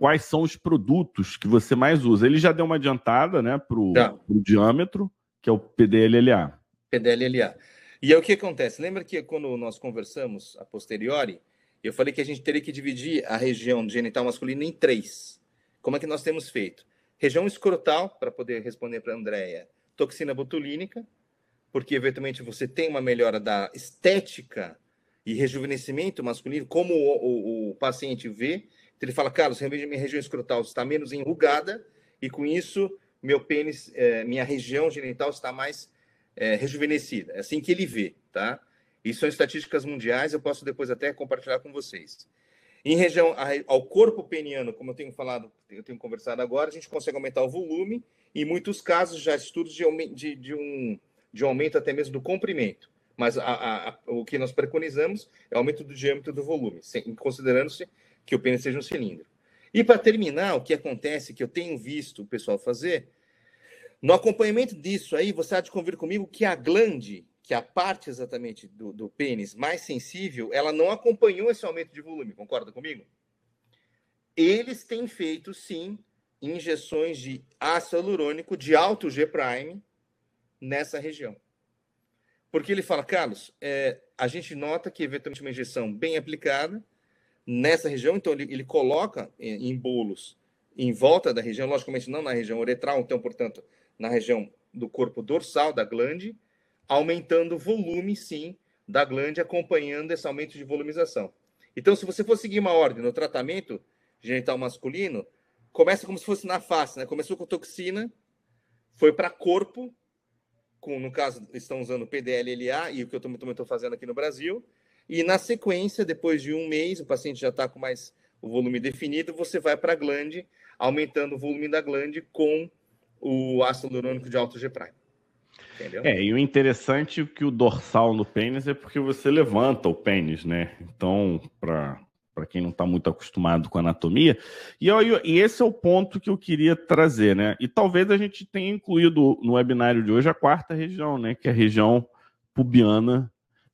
quais são os produtos que você mais usa. Ele já deu uma adiantada né, para o tá. diâmetro, que é o PDLLA. PDLLA. E é o que acontece. Lembra que quando nós conversamos a posteriori, eu falei que a gente teria que dividir a região genital masculina em três. Como é que nós temos feito? Região escrotal, para poder responder para a Andréia toxina botulínica, porque eventualmente você tem uma melhora da estética e rejuvenescimento masculino, como o, o, o paciente vê. Então ele fala, Carlos, minha região escrotal está menos enrugada e com isso meu pênis, é, minha região genital está mais é, rejuvenescida. É assim que ele vê, tá? Isso são estatísticas mundiais, eu posso depois até compartilhar com vocês. Em região ao corpo peniano, como eu tenho falado, eu tenho conversado agora, a gente consegue aumentar o volume em muitos casos, já estudos de, de, de um, de um aumento até mesmo do comprimento. Mas a, a, a, o que nós preconizamos é o aumento do diâmetro do volume, considerando-se que o pênis seja um cilindro. E para terminar, o que acontece, que eu tenho visto o pessoal fazer, no acompanhamento disso aí, você há de convir comigo que a glande, que é a parte exatamente do, do pênis mais sensível, ela não acompanhou esse aumento de volume, concorda comigo? Eles têm feito, sim, injeções de ácido hialurônico de alto G' nessa região. Porque ele fala, Carlos, é, a gente nota que eventualmente uma injeção bem aplicada nessa região, então ele, ele coloca em, em bolos em volta da região, logicamente não na região uretral, então, portanto, na região do corpo dorsal da glande, aumentando o volume, sim, da glande, acompanhando esse aumento de volumização. Então, se você for seguir uma ordem no tratamento genital masculino, começa como se fosse na face, né? Começou com toxina, foi para corpo, com, no caso, estão usando PDL-LA e o que eu também estou fazendo aqui no Brasil, e na sequência, depois de um mês, o paciente já está com mais o volume definido, você vai para a glande, aumentando o volume da glande com o ácido hialurônico de alto G'. Entendeu? É, e o interessante é que o dorsal no pênis é porque você levanta o pênis, né? Então, para para quem não está muito acostumado com anatomia. E, e, esse é o ponto que eu queria trazer, né? E talvez a gente tenha incluído no webinário de hoje a quarta região, né? Que é a região pubiana,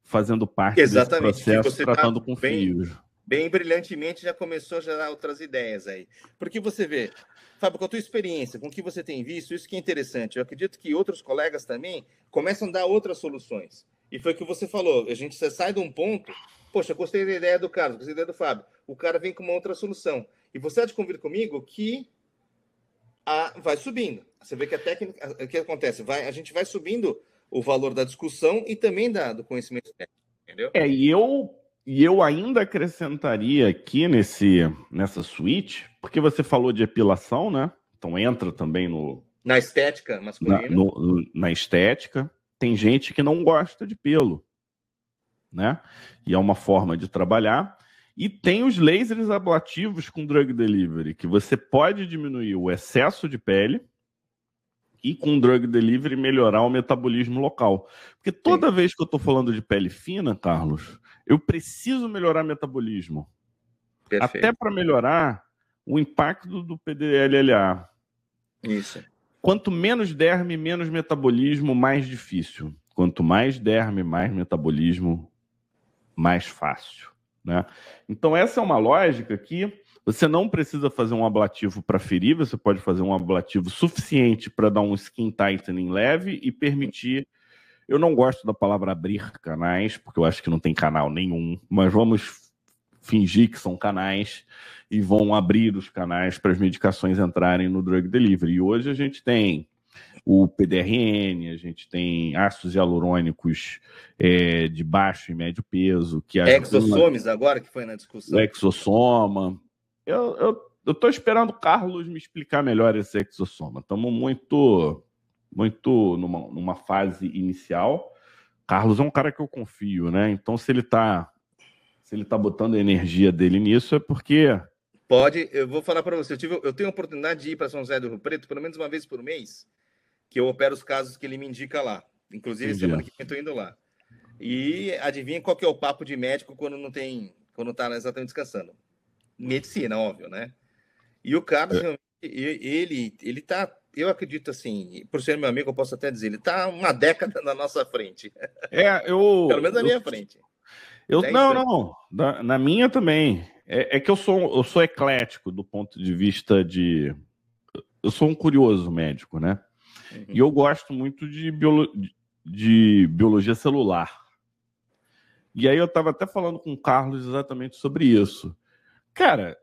fazendo parte Exatamente, desse processo, tá tratando tá com bem, fios. Bem brilhantemente já começou a gerar outras ideias aí. Porque você vê, Fábio, com a tua experiência, com o que você tem visto, isso que é interessante. Eu acredito que outros colegas também começam a dar outras soluções. E foi o que você falou. A gente sai de um ponto, poxa, gostei da ideia do Carlos, gostei da ideia do Fábio. O cara vem com uma outra solução. E você há de convir comigo que a, vai subindo. Você vê que a técnica. O que acontece? Vai, a gente vai subindo o valor da discussão e também da, do conhecimento técnico. Entendeu? É, e eu e eu ainda acrescentaria aqui nesse, nessa suíte, porque você falou de epilação, né? Então entra também no. Na estética masculina. Na, no, na estética. Tem gente que não gosta de pelo, né? E é uma forma de trabalhar. E tem os lasers ablativos com drug delivery, que você pode diminuir o excesso de pele e com drug delivery melhorar o metabolismo local. Porque toda Sim. vez que eu estou falando de pele fina, Carlos, eu preciso melhorar metabolismo. Perfeito. Até para melhorar o impacto do PDLLA. Isso. Quanto menos derme, menos metabolismo, mais difícil. Quanto mais derme, mais metabolismo, mais fácil. Né? Então, essa é uma lógica que você não precisa fazer um ablativo para ferir, você pode fazer um ablativo suficiente para dar um skin tightening leve e permitir. Eu não gosto da palavra abrir canais, porque eu acho que não tem canal nenhum, mas vamos fingir que são canais e vão abrir os canais para as medicações entrarem no drug delivery. E hoje a gente tem o PDRN, a gente tem ácidos hialurônicos é, de baixo e médio peso. que Exossomes agora, que foi na discussão. Exossoma, eu, eu, eu tô esperando o Carlos me explicar melhor esse exossoma. Estamos muito, muito numa, numa fase inicial. Carlos é um cara que eu confio, né? Então, se ele tá, se ele tá botando a energia dele nisso, é porque. Pode, eu vou falar para você. Eu, tive, eu tenho a oportunidade de ir para São José do Rio Preto pelo menos uma vez por mês, que eu opero os casos que ele me indica lá. Inclusive, Entendi. semana que vem eu tô indo lá. E adivinha qual que é o papo de médico quando não tem, quando tá exatamente descansando medicina, óbvio, né? E o Carlos, é. ele, ele tá, eu acredito assim, por ser meu amigo, eu posso até dizer, ele tá uma década na nossa frente. É, eu. Pelo menos na minha frente. Eu, não, não, na, na, minha também. É, é, que eu sou, eu sou eclético do ponto de vista de. Eu sou um curioso médico, né? Uhum. E eu gosto muito de, biolo, de biologia celular. E aí eu estava até falando com o Carlos exatamente sobre isso. Cara,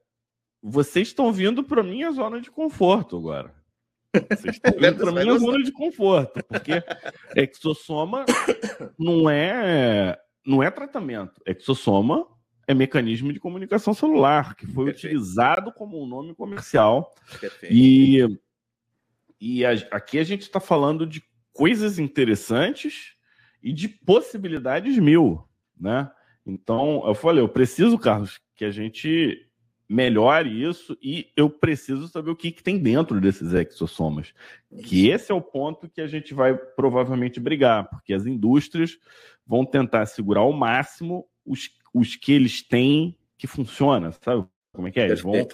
vocês estão vindo para minha zona de conforto agora. Vocês estão vindo para minha zona de conforto, porque exossoma não é não é tratamento. Exossoma é mecanismo de comunicação celular, que foi Perfeito. utilizado como um nome comercial. Perfeito. E, e a, aqui a gente está falando de coisas interessantes e de possibilidades mil, né? Então, eu falei, eu preciso, Carlos, que a gente melhore isso e eu preciso saber o que, que tem dentro desses exossomas. Que esse é o ponto que a gente vai provavelmente brigar, porque as indústrias vão tentar segurar ao máximo os, os que eles têm que funciona, sabe? Como é que é? Eles vão...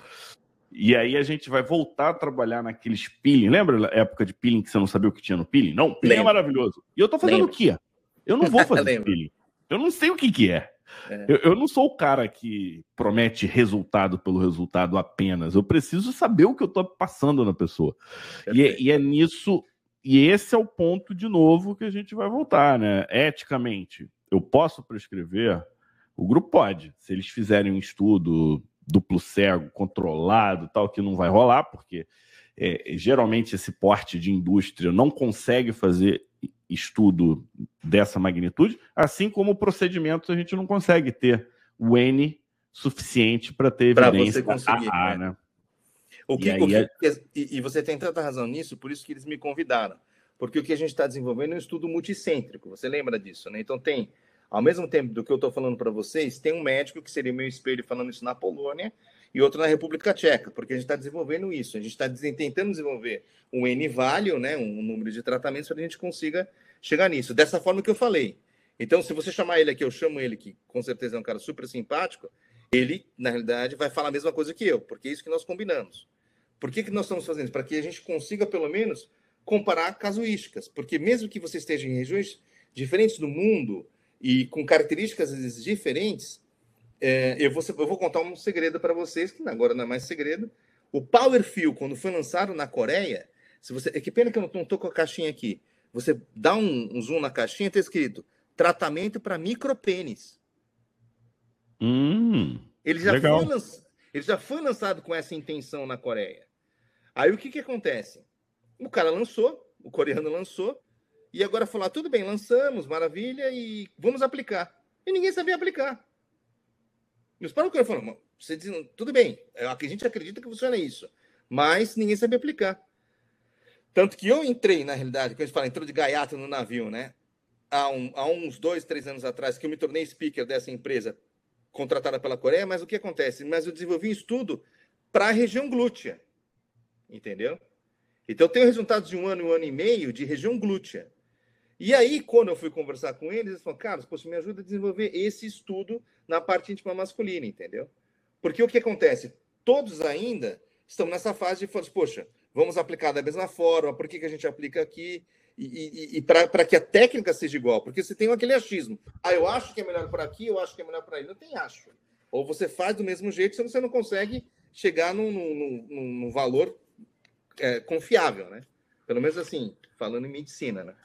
E aí a gente vai voltar a trabalhar naqueles peeling. Lembra a época de peeling que você não sabia o que tinha no peeling? Não, peeling é Lembra. é maravilhoso. E eu tô fazendo Lembra. o quê? Eu não vou fazer peeling. Eu não sei o que, que é. É. Eu, eu, não sou o cara que promete resultado pelo resultado apenas. Eu preciso saber o que eu estou passando na pessoa. E é, e é, nisso. E esse é o ponto, de novo, que a gente vai voltar, né? Eticamente, eu posso prescrever? O grupo pode. Se eles fizerem um estudo duplo cego, controlado, tal, que não vai rolar, porque é, geralmente esse porte de indústria não consegue fazer estudo dessa magnitude, assim como procedimentos a gente não consegue ter o N suficiente para ter evidência pra você conseguir, né? né? O que, e, o que, é... e, você tem tanta razão nisso, por isso que eles me convidaram. Porque o que a gente está desenvolvendo é um estudo multicêntrico, você lembra disso, né? Então tem, ao mesmo tempo do que eu estou falando para vocês, tem um médico que seria meu espelho falando isso na Polônia, e outro na República Tcheca, porque a gente está desenvolvendo isso. A gente está tentando desenvolver um N-value, né, um número de tratamentos, para a gente consiga chegar nisso. Dessa forma que eu falei. Então, se você chamar ele aqui, eu chamo ele, que com certeza é um cara super simpático, ele, na realidade, vai falar a mesma coisa que eu, porque é isso que nós combinamos. Por que, que nós estamos fazendo? Para que a gente consiga, pelo menos, comparar casuísticas. Porque mesmo que você esteja em regiões diferentes do mundo e com características diferentes, é, eu, vou, eu vou contar um segredo para vocês, que agora não é mais segredo. O Power Fill, quando foi lançado na Coreia, se você, é que pena que eu não estou com a caixinha aqui. Você dá um, um zoom na caixinha, está escrito tratamento para micropênis. Hum, ele, já legal. foi ele já foi lançado com essa intenção na Coreia. Aí o que, que acontece? O cara lançou, o coreano lançou, e agora falou: ah, tudo bem, lançamos, maravilha, e vamos aplicar. E ninguém sabia aplicar. Os próprios falaram, você diz, tudo bem, é, a gente acredita que funciona isso, mas ninguém sabe aplicar. Tanto que eu entrei, na realidade, que a gente fala, entrou de gaiato no navio, né? Há, um, há uns dois, três anos atrás, que eu me tornei speaker dessa empresa contratada pela Coreia, mas o que acontece? Mas eu desenvolvi um estudo para a região glútea, entendeu? Então, eu tenho resultados de um ano, um ano e meio de região glútea. E aí, quando eu fui conversar com eles, eles falaram, Carlos, poxa, me ajuda a desenvolver esse estudo na parte íntima masculina, entendeu? Porque o que acontece? Todos ainda estão nessa fase de poxa, vamos aplicar da mesma forma, por que, que a gente aplica aqui? E, e, e para que a técnica seja igual, porque você tem aquele achismo. Ah, eu acho que é melhor para aqui, eu acho que é melhor para aí. Não tem acho. Ou você faz do mesmo jeito, senão você não consegue chegar num, num, num, num valor é, confiável, né? Pelo menos assim, falando em medicina, né?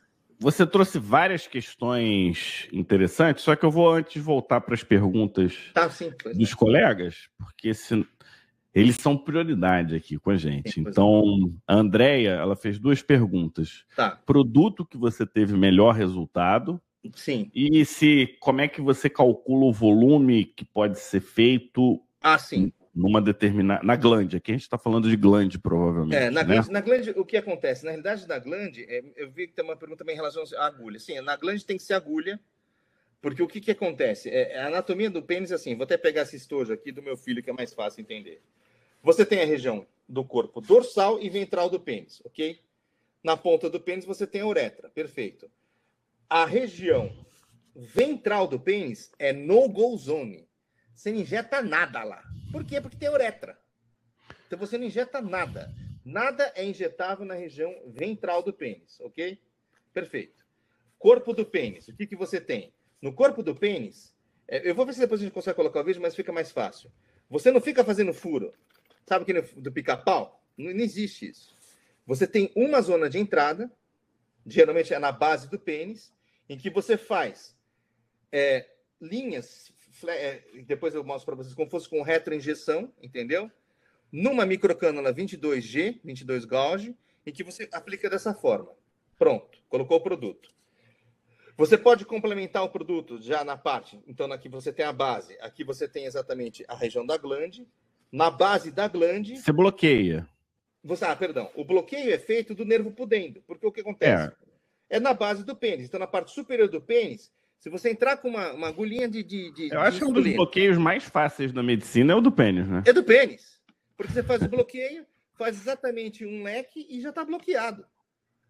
Você trouxe várias questões interessantes, só que eu vou antes voltar para as perguntas tá, sim, dos é. colegas, porque se, eles são prioridade aqui com a gente. Sim, então, é. a Andrea, ela fez duas perguntas. Tá. Produto que você teve melhor resultado. Sim. E se como é que você calcula o volume que pode ser feito ah, sim numa determinada. Na glande, aqui a gente está falando de glande, provavelmente. É, na, né? glande, na glande, o que acontece? Na realidade, na glande, é, eu vi que tem uma pergunta também em relação à agulha. Sim, na glande tem que ser agulha, porque o que, que acontece? É, a anatomia do pênis, assim, vou até pegar esse estojo aqui do meu filho, que é mais fácil entender. Você tem a região do corpo dorsal e ventral do pênis, ok? Na ponta do pênis você tem a uretra, perfeito. A região ventral do pênis é no-go zone. Você não injeta nada lá. Por quê? Porque tem uretra. Então você não injeta nada. Nada é injetável na região ventral do pênis, ok? Perfeito. Corpo do pênis, o que, que você tem? No corpo do pênis, é, eu vou ver se depois a gente consegue colocar o vídeo, mas fica mais fácil. Você não fica fazendo furo. Sabe que do pica-pau? Não, não existe isso. Você tem uma zona de entrada, geralmente é na base do pênis, em que você faz é, linhas é, depois eu mostro para vocês como fosse com retroinjeção, entendeu? Numa microcânula 22G, 22 gauge, em que você aplica dessa forma. Pronto, colocou o produto. Você pode complementar o produto já na parte. Então, aqui você tem a base. Aqui você tem exatamente a região da glande. Na base da glande. Você bloqueia. Você, ah, perdão. O bloqueio é feito do nervo pudendo. Porque o que acontece? É. é na base do pênis. Então, na parte superior do pênis, se você entrar com uma, uma agulhinha de, de, de Eu acho que um dos bloqueios mais fáceis da medicina é o do pênis, né? É do pênis. Porque você faz o bloqueio, faz exatamente um leque e já está bloqueado.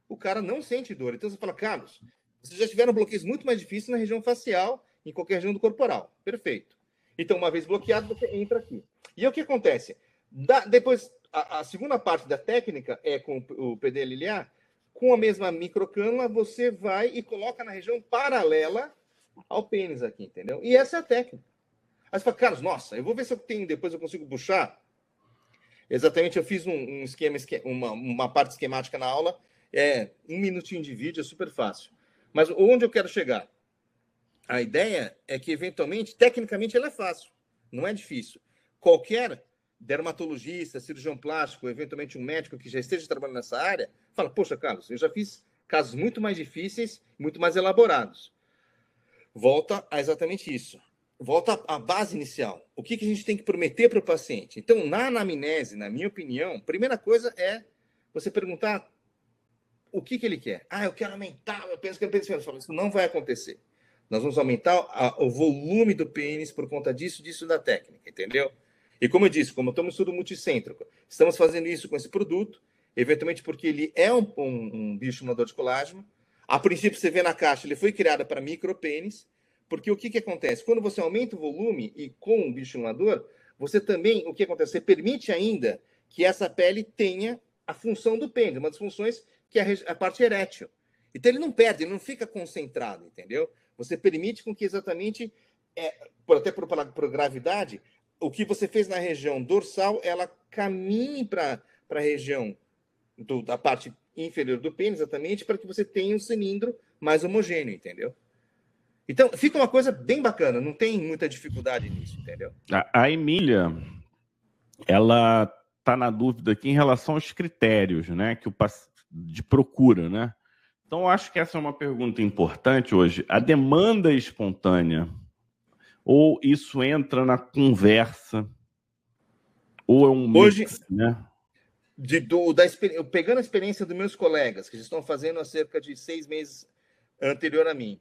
O cara não sente dor. Então você fala, Carlos, vocês já tiveram bloqueios muito mais difíceis na região facial, em qualquer região do corporal. Perfeito. Então, uma vez bloqueado, você entra aqui. E o que acontece? Da, depois, a, a, segunda parte da técnica é com o PD liliar, com a mesma microcânula, você vai e coloca na região paralela ao pênis aqui, entendeu? E essa é a técnica. Aí você fala, Carlos, nossa, eu vou ver se eu tenho, depois eu consigo puxar. Exatamente, eu fiz um, um esquema, uma, uma parte esquemática na aula, é um minutinho de vídeo, é super fácil. Mas onde eu quero chegar? A ideia é que, eventualmente, tecnicamente, ela é fácil, não é difícil. Qualquer dermatologista, cirurgião plástico, eventualmente um médico que já esteja trabalhando nessa área, fala: Poxa, Carlos, eu já fiz casos muito mais difíceis, muito mais elaborados. Volta a exatamente isso. Volta à base inicial. O que, que a gente tem que prometer para o paciente? Então, na anamnese, na minha opinião, primeira coisa é você perguntar o que, que ele quer. Ah, eu quero aumentar, eu penso pensa, falo, isso não vai acontecer. Nós vamos aumentar a, o volume do pênis por conta disso, disso da técnica, entendeu? E como eu disse, como estamos no estudo multicêntrico, estamos fazendo isso com esse produto, eventualmente porque ele é um, um, um bioestimulador de colágeno. A princípio, você vê na caixa, ele foi criado para micropênis, porque o que, que acontece? Quando você aumenta o volume e com um bioestimulador, você também, o que acontece? Você permite ainda que essa pele tenha a função do pênis, uma das funções que é a parte erétil. Então ele não perde, ele não fica concentrado, entendeu? Você permite com que exatamente, é, até por, por gravidade, o que você fez na região dorsal, ela caminhe para a região do, da parte inferior do pênis, exatamente, para que você tenha um cilindro mais homogêneo, entendeu? Então, fica uma coisa bem bacana, não tem muita dificuldade nisso, entendeu? A, a Emília, ela está na dúvida aqui em relação aos critérios, né? Que o de procura, né? Então, acho que essa é uma pergunta importante hoje. A demanda espontânea, ou isso entra na conversa, ou é um mix, hoje, né? De, do, da, pegando a experiência dos meus colegas, que estão fazendo há cerca de seis meses anterior a mim,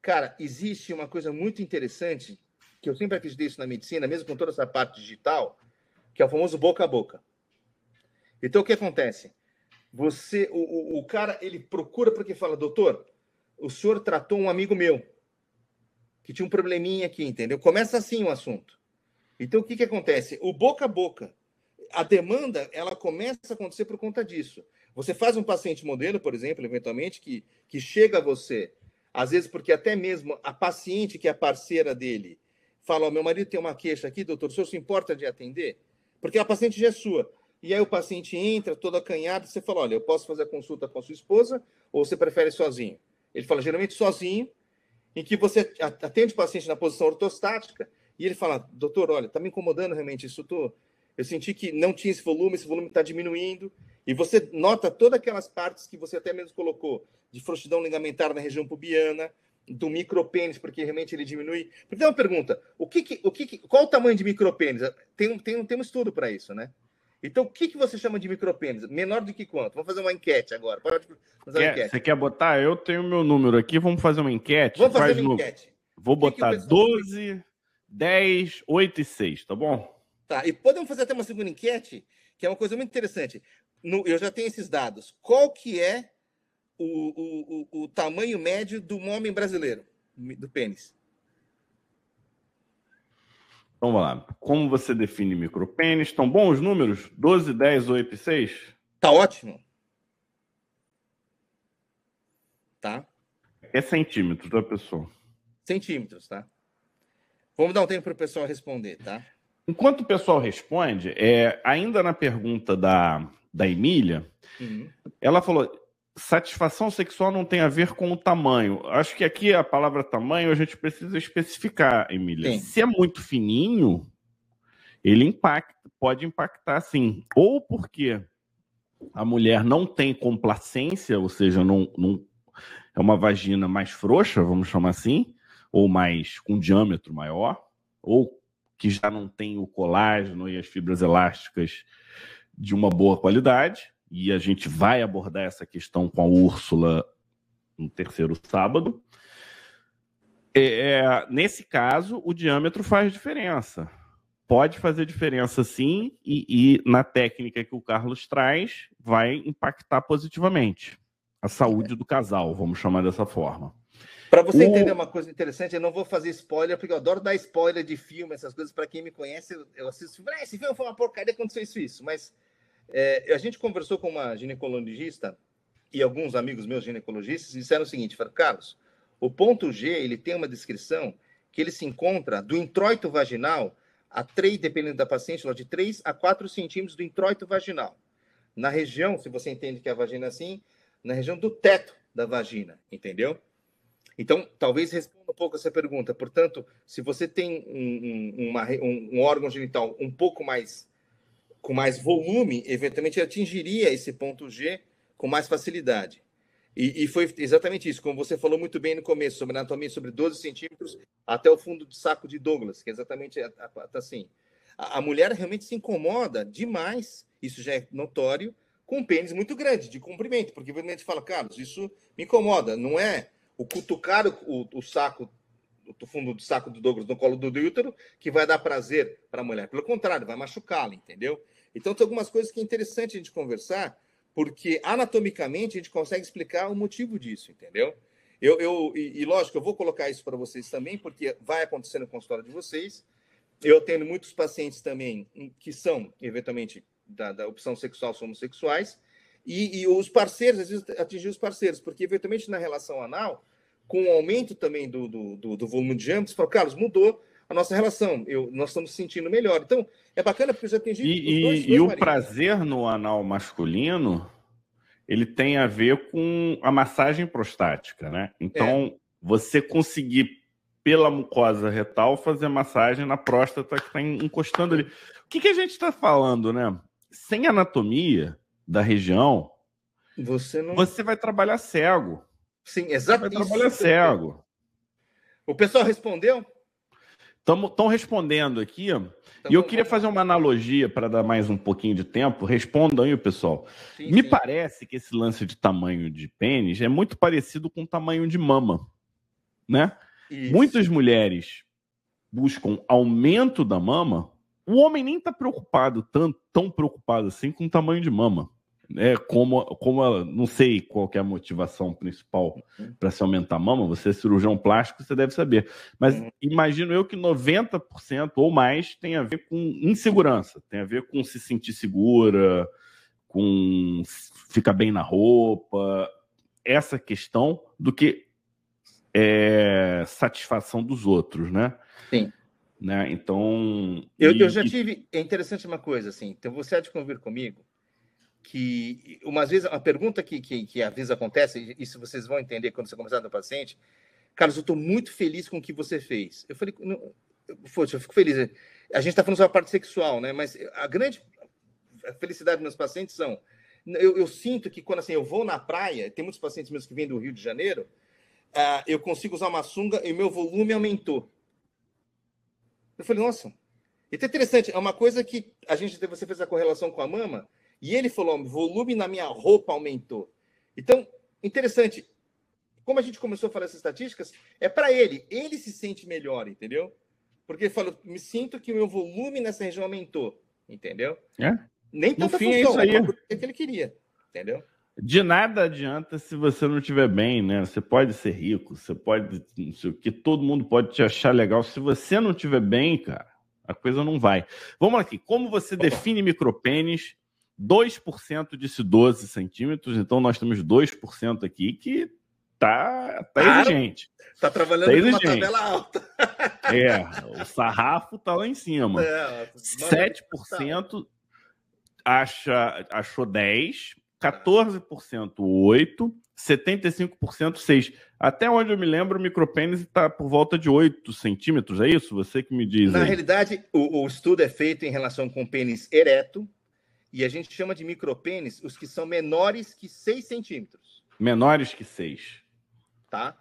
cara, existe uma coisa muito interessante, que eu sempre acreditei isso na medicina, mesmo com toda essa parte digital, que é o famoso boca a boca. Então, o que acontece? Você, o, o, o cara, ele procura porque fala, doutor, o senhor tratou um amigo meu que tinha um probleminha aqui, entendeu? Começa assim o assunto. Então, o que, que acontece? O boca a boca, a demanda, ela começa a acontecer por conta disso. Você faz um paciente modelo, por exemplo, eventualmente, que, que chega a você, às vezes porque até mesmo a paciente, que é parceira dele, fala: oh, meu marido tem uma queixa aqui, doutor, o senhor se importa de atender? Porque a paciente já é sua. E aí o paciente entra todo acanhado, você fala, olha, eu posso fazer a consulta com a sua esposa ou você prefere sozinho? Ele fala, geralmente sozinho, em que você atende o paciente na posição ortostática e ele fala, doutor, olha, está me incomodando realmente isso, tô... eu senti que não tinha esse volume, esse volume está diminuindo, e você nota todas aquelas partes que você até mesmo colocou, de frouxidão ligamentar na região pubiana, do micropênis, porque realmente ele diminui. Porque tem uma pergunta: o que, que o que, que, qual o tamanho de micropênis? Tem, tem, tem um estudo para isso, né? Então, o que, que você chama de micropênis? Menor do que quanto? Vamos fazer uma enquete agora. Pode fazer uma enquete. Você quer botar? Eu tenho meu número aqui, vamos fazer uma enquete? Vamos fazer uma no... enquete. Vou botar que 12, 10, 8 e 6, tá bom? Tá, e podemos fazer até uma segunda enquete, que é uma coisa muito interessante. No, eu já tenho esses dados. Qual que é o, o, o, o tamanho médio do homem brasileiro, do pênis? Então vamos lá. Como você define micropênis? Estão bons os números? 12, 10, 8 e 6? Tá ótimo. Tá? É centímetros, tá, pessoal? Centímetros, tá? Vamos dar um tempo para o pessoal responder, tá? Enquanto o pessoal responde, é, ainda na pergunta da, da Emília, uhum. ela falou: satisfação sexual não tem a ver com o tamanho. Acho que aqui a palavra tamanho a gente precisa especificar, Emília. Sim. Se é muito fininho, ele impacta, pode impactar sim. Ou porque a mulher não tem complacência, ou seja, não, não é uma vagina mais frouxa, vamos chamar assim, ou mais com diâmetro maior, ou que já não tem o colágeno e as fibras elásticas de uma boa qualidade, e a gente vai abordar essa questão com a Úrsula no terceiro sábado. É, é, nesse caso, o diâmetro faz diferença. Pode fazer diferença sim, e, e, na técnica que o Carlos traz, vai impactar positivamente a saúde do casal, vamos chamar dessa forma. Para você o... entender uma coisa interessante, eu não vou fazer spoiler, porque eu adoro dar spoiler de filme, essas coisas. Para quem me conhece, eu assisto filme. Ah, esse filme foi uma porcaria, aconteceu isso, isso. Mas é, a gente conversou com uma ginecologista e alguns amigos meus ginecologistas disseram o seguinte: falaram, Carlos, o ponto G ele tem uma descrição que ele se encontra do introito vaginal a 3, dependendo da paciente, de 3 a 4 centímetros do introito vaginal. Na região, se você entende que a vagina é assim, na região do teto da vagina, entendeu? Então, talvez responda um pouco essa pergunta. Portanto, se você tem um, um, uma, um, órgão genital um pouco mais com mais volume, eventualmente atingiria esse ponto G com mais facilidade. E, e, foi exatamente isso, como você falou muito bem no começo, sobre anatomia, sobre 12 centímetros até o fundo do saco de Douglas, que é exatamente assim. A, a mulher realmente se incomoda demais, isso já é notório, com um pênis muito grande, de comprimento, porque eventualmente fala, Carlos, isso me incomoda, não é o cutucar o, o saco do fundo do saco do Douglas no colo do útero que vai dar prazer para a mulher. Pelo contrário, vai machucá-la, entendeu? Então tem algumas coisas que é interessante a gente conversar, porque anatomicamente a gente consegue explicar o motivo disso, entendeu? Eu, eu e, e lógico, eu vou colocar isso para vocês também, porque vai acontecer no consultório de vocês. Eu tenho muitos pacientes também que são, eventualmente, da, da opção sexual, são homossexuais, e, e, os parceiros, às vezes, atingir os parceiros, porque, eventualmente, na relação anal, com o aumento também do, do, do, do volume de âmbitos, fala, Carlos, mudou a nossa relação, eu, nós estamos sentindo melhor. Então, é bacana porque já atingi. E, dois, e, dois e o prazer no anal masculino, ele tem a ver com a massagem prostática, né? Então, é. você conseguir, pela mucosa retal, fazer massagem na próstata que está encostando ali. O que, que a gente está falando, né? Sem anatomia da região, você, não... você vai trabalhar cego. Sim, exatamente. Vai trabalhar cego. O pessoal respondeu? Estão respondendo aqui. Então, e eu queria fazer uma analogia para dar mais um pouquinho de tempo. Respondam aí, pessoal. Sim, Me sim. parece que esse lance de tamanho de pênis é muito parecido com o tamanho de mama. Né? Isso. Muitas mulheres buscam aumento da mama. O homem nem está preocupado, tão, tão preocupado assim com o tamanho de mama é como, como ela, não sei qual é a motivação principal uhum. para se aumentar a mama, você é cirurgião plástico, você deve saber. Mas uhum. imagino eu que 90% ou mais tem a ver com insegurança, tem a ver com se sentir segura, com ficar bem na roupa, essa questão do que é, satisfação dos outros, né? Sim. Né? Então. Eu, e, eu já tive. É interessante uma coisa, assim. Então você há de convir comigo que umas vezes a pergunta que, que, que às vezes acontece, e isso vocês vão entender quando você conversar com o paciente, Carlos, eu estou muito feliz com o que você fez. Eu falei, não, poxa, eu fico feliz. A gente está falando sobre a parte sexual, né? Mas a grande felicidade dos meus pacientes são. Eu, eu, sinto que quando assim, eu vou na praia, tem muitos pacientes meus que vêm do Rio de Janeiro, uh, eu consigo usar uma sunga e meu volume aumentou. Eu falei, nossa. Então é interessante, é uma coisa que a gente você fez a correlação com a mama, e ele falou: volume na minha roupa aumentou. Então, interessante. Como a gente começou a falar essas estatísticas, é para ele. Ele se sente melhor, entendeu? Porque ele falou: me sinto que o meu volume nessa região aumentou, entendeu? É? Nem tanta fim, função, é isso aí. que ele queria, entendeu? De nada adianta se você não estiver bem, né? Você pode ser rico, você pode, não sei o que, todo mundo pode te achar legal. Se você não estiver bem, cara, a coisa não vai. Vamos aqui. Como você define micropênis 2% disse 12 centímetros, então nós temos 2% aqui que tá, tá claro, exigente. Está trabalhando tá com uma tabela alta. é, o sarrafo tá lá em cima. É, 7% acha, achou 10, 14% 8, 75% 6. Até onde eu me lembro, o micropênis está por volta de 8 centímetros, é isso? Você que me diz. Na aí. realidade, o, o, estudo é feito em relação com o pênis ereto, e a gente chama de micropênis os que são menores que 6 centímetros. Menores que 6. Tá?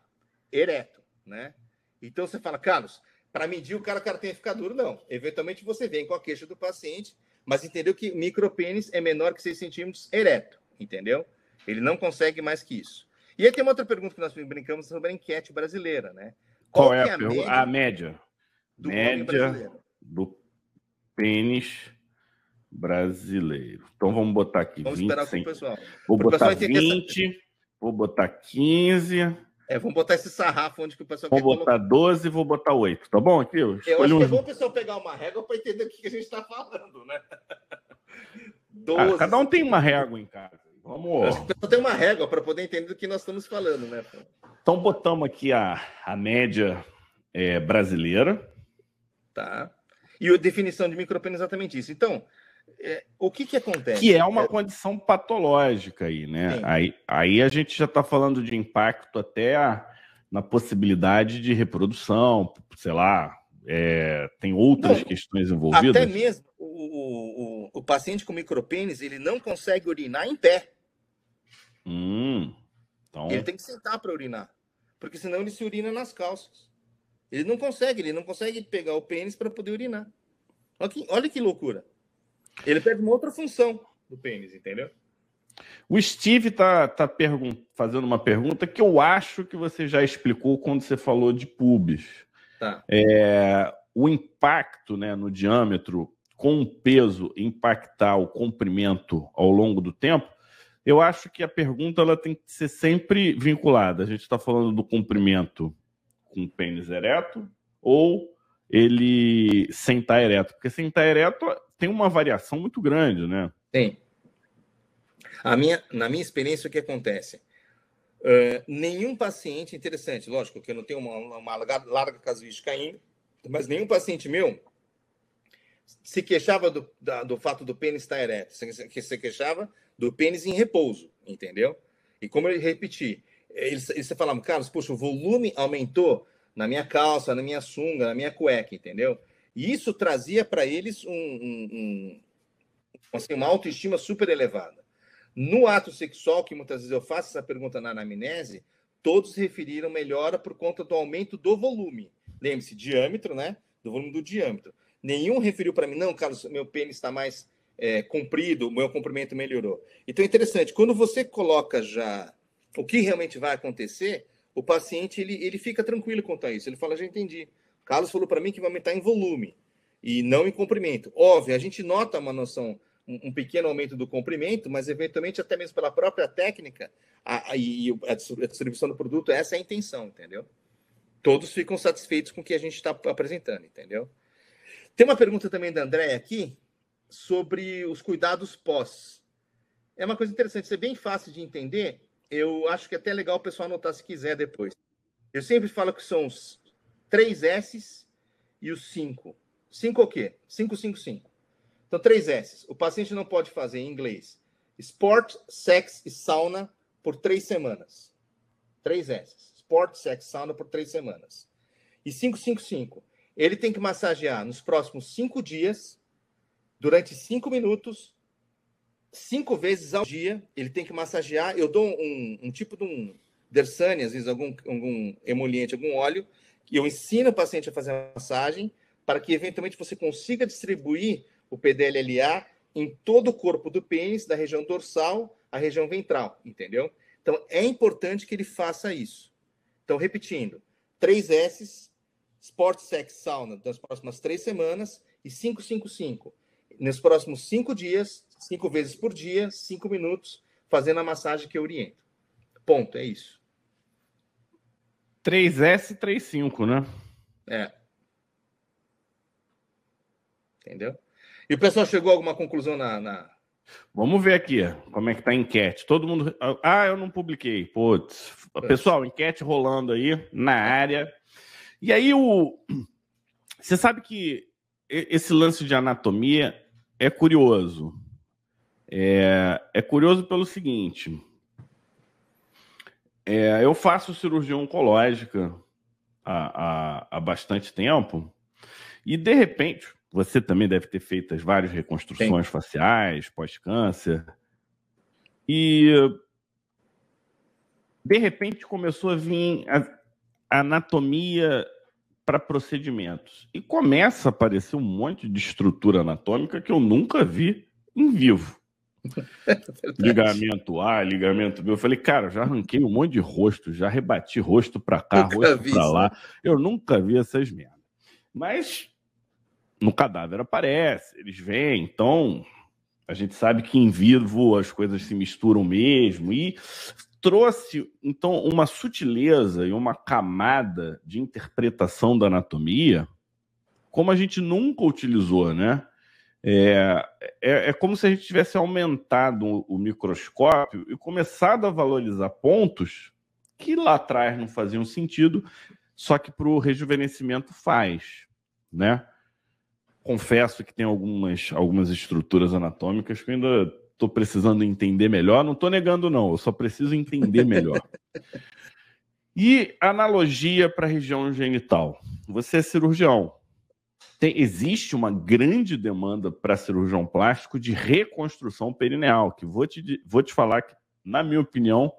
Ereto, né? Então você fala, Carlos, para medir o cara, o cara tem que ficar duro. Não. Eventualmente você vem com a queixa do paciente, mas entendeu que micropênis é menor que 6 centímetros ereto, entendeu? Ele não consegue mais que isso. E aí tem uma outra pergunta que nós brincamos sobre a enquete brasileira, né? Qual, Qual é, é a, média a média? Do média do pênis brasileiro. Então vamos botar aqui vamos 20. Esperar com o pessoal. Vou botar 20, essa... vou botar 15. É, vamos botar esse sarrafo onde que o pessoal Vou botar colocar. 12 e vou botar 8, tá bom? Aqui, eu, eu acho um... que é bom o pessoal pegar uma régua para entender o que a gente está falando, né? 12. Ah, cada um tem uma régua em casa. Vamos. Que pessoal tem uma régua para poder entender do que nós estamos falando, né? Então botamos aqui a, a média é, brasileira. Tá. E a definição de micropênis é exatamente isso. Então, é, o que, que acontece? Que é uma é... condição patológica aí, né? Aí, aí a gente já está falando de impacto até a, na possibilidade de reprodução, sei lá, é, tem outras Não, questões envolvidas. Até mesmo o, o, o, paciente com micropênis, ele não consegue urinar em pé. Hum, então... Ele tem que sentar para urinar. Porque senão ele se urina nas calças. Ele não consegue, ele não consegue pegar o pênis para poder urinar. Olha que, olha que loucura. Ele perde uma outra função do pênis, entendeu? O Steve tá, tá fazendo uma pergunta que eu acho que você já explicou quando você falou de pubis. Tá. É, o impacto né, no diâmetro com o peso impactar o comprimento ao longo do tempo, eu acho que a pergunta ela tem que ser sempre vinculada. A gente está falando do comprimento com pênis ereto ou ele sem estar ereto? Porque sem estar ereto tem uma variação muito grande, né? Tem. A minha, na minha experiência, o que acontece? Uh, nenhum paciente, interessante, lógico que eu não tenho uma, uma larga casuística ainda, mas nenhum paciente meu se queixava do, da, do fato do pênis estar ereto, se, se queixava do pênis em repouso, entendeu? E como eu repeti, eles, eles falavam, Carlos, poxa, o volume aumentou na minha calça, na minha sunga, na minha cueca, entendeu? E isso trazia para eles um, um, um, assim, uma autoestima super elevada. No ato sexual, que muitas vezes eu faço essa pergunta na anamnese, todos referiram melhora por conta do aumento do volume. Lembre-se, diâmetro, né? Do volume do diâmetro. Nenhum referiu para mim, não, Carlos, meu pênis está mais é, comprido, meu comprimento melhorou. Então é interessante, quando você coloca já o que realmente vai acontecer, o paciente ele, ele fica tranquilo quanto a isso. Ele fala, já entendi. Carlos falou para mim que vai aumentar em volume e não em comprimento. Óbvio, a gente nota uma noção um, pequeno aumento do comprimento, mas eventualmente, até mesmo pela própria técnica a, a, e a distribuição do produto, essa é a intenção, entendeu? Todos ficam satisfeitos com o que a gente está apresentando, entendeu? Tem uma pergunta também da André aqui sobre os cuidados pós. É uma coisa interessante, é bem fácil de entender. Eu acho que é até legal o pessoal anotar se quiser depois. Eu sempre falo que são os três S e os cinco. Cinco o quê? Cinco, cinco, cinco. Então, três S. O paciente não pode fazer em inglês sport, sex e sauna por três semanas. Três S. Sport, sex, sauna por três semanas. E 555. Ele tem que massagear nos próximos cinco dias, durante cinco minutos, cinco vezes ao dia. Ele tem que massagear. Eu dou um, um tipo de um Dersane, às vezes algum, algum emoliente, algum óleo, que eu ensino o paciente a fazer a massagem para que eventualmente você consiga distribuir o PDLLA em todo o corpo do pênis, da região dorsal à região ventral, entendeu? Então, é importante que ele faça isso. Então, repetindo, 3 S, Sport Sex Sauna, nas próximas três semanas, e 555, nos próximos cinco dias, cinco vezes por dia, cinco minutos, fazendo a massagem que eu oriento. Ponto, é isso. 3S, 35, né? É. Entendeu? E o pessoal chegou a alguma conclusão na, na... Vamos ver aqui como é que tá a enquete. Todo mundo. Ah, eu não publiquei. Putz. Pessoal, enquete rolando aí na área. E aí o. Você sabe que esse lance de anatomia é curioso. É, é curioso pelo seguinte. É, eu faço cirurgia oncológica há, há, há bastante tempo e, de repente, você também deve ter feito as várias reconstruções Sim. faciais, pós-câncer. E de repente começou a vir a, a anatomia para procedimentos. E começa a aparecer um monte de estrutura anatômica que eu nunca vi em vivo. ligamento A, ligamento B. Eu falei, cara, já arranquei um monte de rosto, já rebati rosto para cá, nunca rosto para lá. Eu nunca vi essas merdas. Mas no cadáver aparece, eles vêm, então a gente sabe que em vivo as coisas se misturam mesmo e trouxe então uma sutileza e uma camada de interpretação da anatomia como a gente nunca utilizou, né? É, é, é como se a gente tivesse aumentado o, microscópio e começado a valorizar pontos que lá atrás não faziam sentido, só que para o rejuvenescimento faz, né? confesso que tem algumas, algumas estruturas anatômicas que eu ainda estou precisando entender melhor. Não estou negando, não, eu só preciso entender melhor. e analogia para a região genital. Você é cirurgião. tem, existe uma grande demanda para cirurgião plástico de reconstrução perineal, que vou te, vou te falar que, na minha opinião,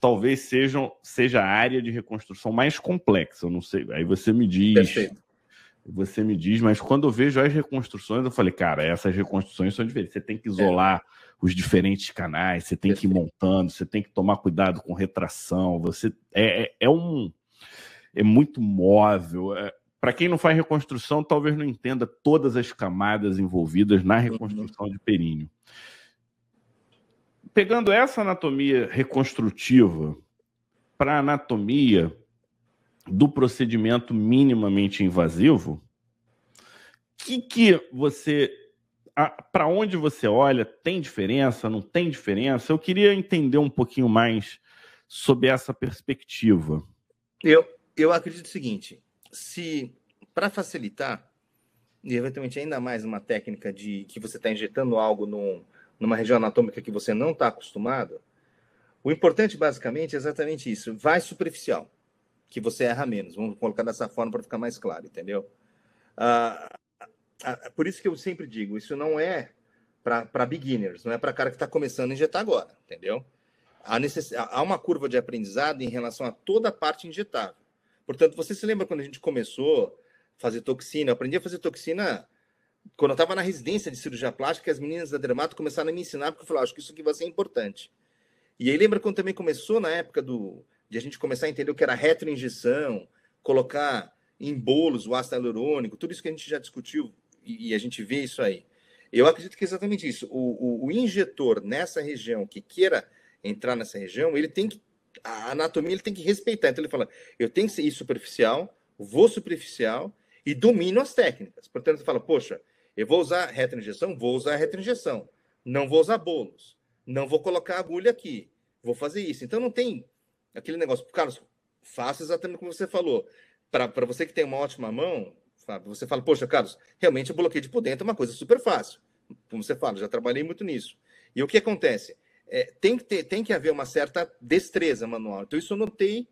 talvez sejam, seja a área de reconstrução mais complexa. Eu não sei. Aí você me diz. Perfeito. Você me diz, mas quando eu vejo as reconstruções, eu falei, cara, essas reconstruções são diferentes. Você tem que isolar é. os diferentes canais, você tem que ir montando, você tem que tomar cuidado com retração. Você é, é, é um é muito móvel. É, para quem não faz reconstrução, talvez não entenda todas as camadas envolvidas na reconstrução uhum. de períneo. Pegando essa anatomia reconstrutiva para a anatomia do procedimento minimamente invasivo, que que você para onde você olha, tem diferença, não tem diferença? Eu queria entender um pouquinho mais sobre essa perspectiva. Eu, eu acredito o seguinte: se para facilitar, e eventualmente ainda mais uma técnica de que você está injetando algo num, numa região anatômica que você não está acostumado, o importante basicamente é exatamente isso: vai superficial, que você erra menos. Vamos colocar dessa forma para ficar mais claro, entendeu? Ah, ah, por isso que eu sempre digo: isso não é para beginners, não é para cara que está começando a injetar agora, entendeu? Há, necess... Há uma curva de aprendizado em relação a toda a parte injetável. Portanto, você se lembra quando a gente começou a fazer toxina? Eu aprendi a fazer toxina quando eu estava na residência de cirurgia plástica, as meninas da Dermato começaram a me ensinar, porque eu falei, ah, acho que isso aqui vai ser importante. E aí lembra quando também começou na época do de a gente começar a entender o que era retroinjeção, colocar em bolos o ácido hialurônico, tudo isso que a gente já discutiu e, e a gente vê isso aí. Eu acredito que é exatamente isso. O, o, o, injetor nessa região que queira entrar nessa região, ele tem que a anatomia ele tem que respeitar. Então ele fala: eu tenho que ser superficial, vou superficial e domino as técnicas. Portanto, ele fala: poxa, eu vou usar retroinjeção, vou usar retroinjeção. Não vou usar bolos. Não vou colocar agulha aqui. Vou fazer isso. Então não tem aquele negócio. Carlos, faça exatamente como você falou. Para você que tem uma ótima mão, você fala: poxa, Carlos, realmente o bloqueio de por dentro é uma coisa super fácil. Como você fala, já trabalhei muito nisso. E o que acontece? é, tem, que ter, tem que haver uma certa destreza manual. Então, isso eu notei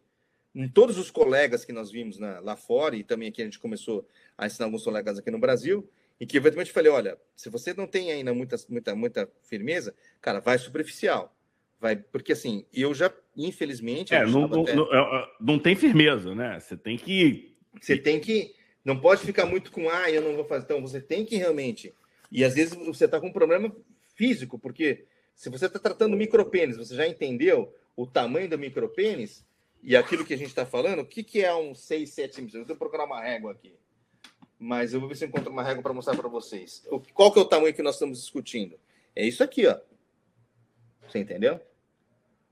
em todos os colegas que nós vimos na, lá fora, e também aqui a gente começou a ensinar alguns colegas aqui no Brasil, e que eventualmente falei: olha, se você não tem ainda muita, muita, muita firmeza, cara, vai superficial. Vai, porque assim, eu já, infelizmente. É, não, não, até... não, é, é, não, tem firmeza, né? Você tem que. Você tem que. Não pode ficar muito com, ah, eu não vou fazer. Então, você tem que realmente. E às vezes você está com um problema físico, porque se você está tratando micropênis, você já entendeu o tamanho do micropênis e aquilo que a gente está falando? O que, que é um 6, 7 centímetros? Eu vou procurar uma régua aqui. Mas eu vou ver se eu encontro uma régua para mostrar para vocês. Qual que é o tamanho que nós estamos discutindo? É isso aqui, ó. Você entendeu?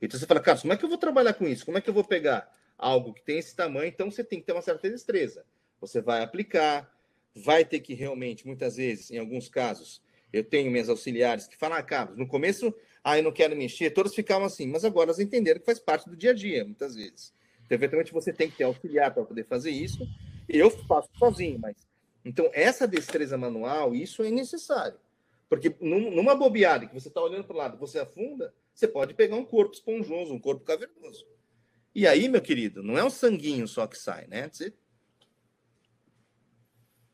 Então você fala, Carlos, como é que eu vou trabalhar com isso? Como é que eu vou pegar algo que tem esse tamanho? Então você tem que ter uma certa destreza. Você vai aplicar, vai ter que realmente, muitas vezes, em alguns casos, eu tenho minhas auxiliares que falam, ah, Carlos, no começo, ah, eu não quero mexer, todas ficavam assim, mas agora elas entenderam que faz parte do dia a dia, muitas vezes. Então, eventualmente, você tem que ter auxiliar para poder fazer isso, eu faço sozinho, mas. Então, essa destreza manual, isso é necessário. Porque numa bobeada que você está olhando para o lado, você afunda, você pode pegar um corpo esponjoso, um corpo cavernoso. E aí, meu querido, não é um sanguinho só que sai, né? Você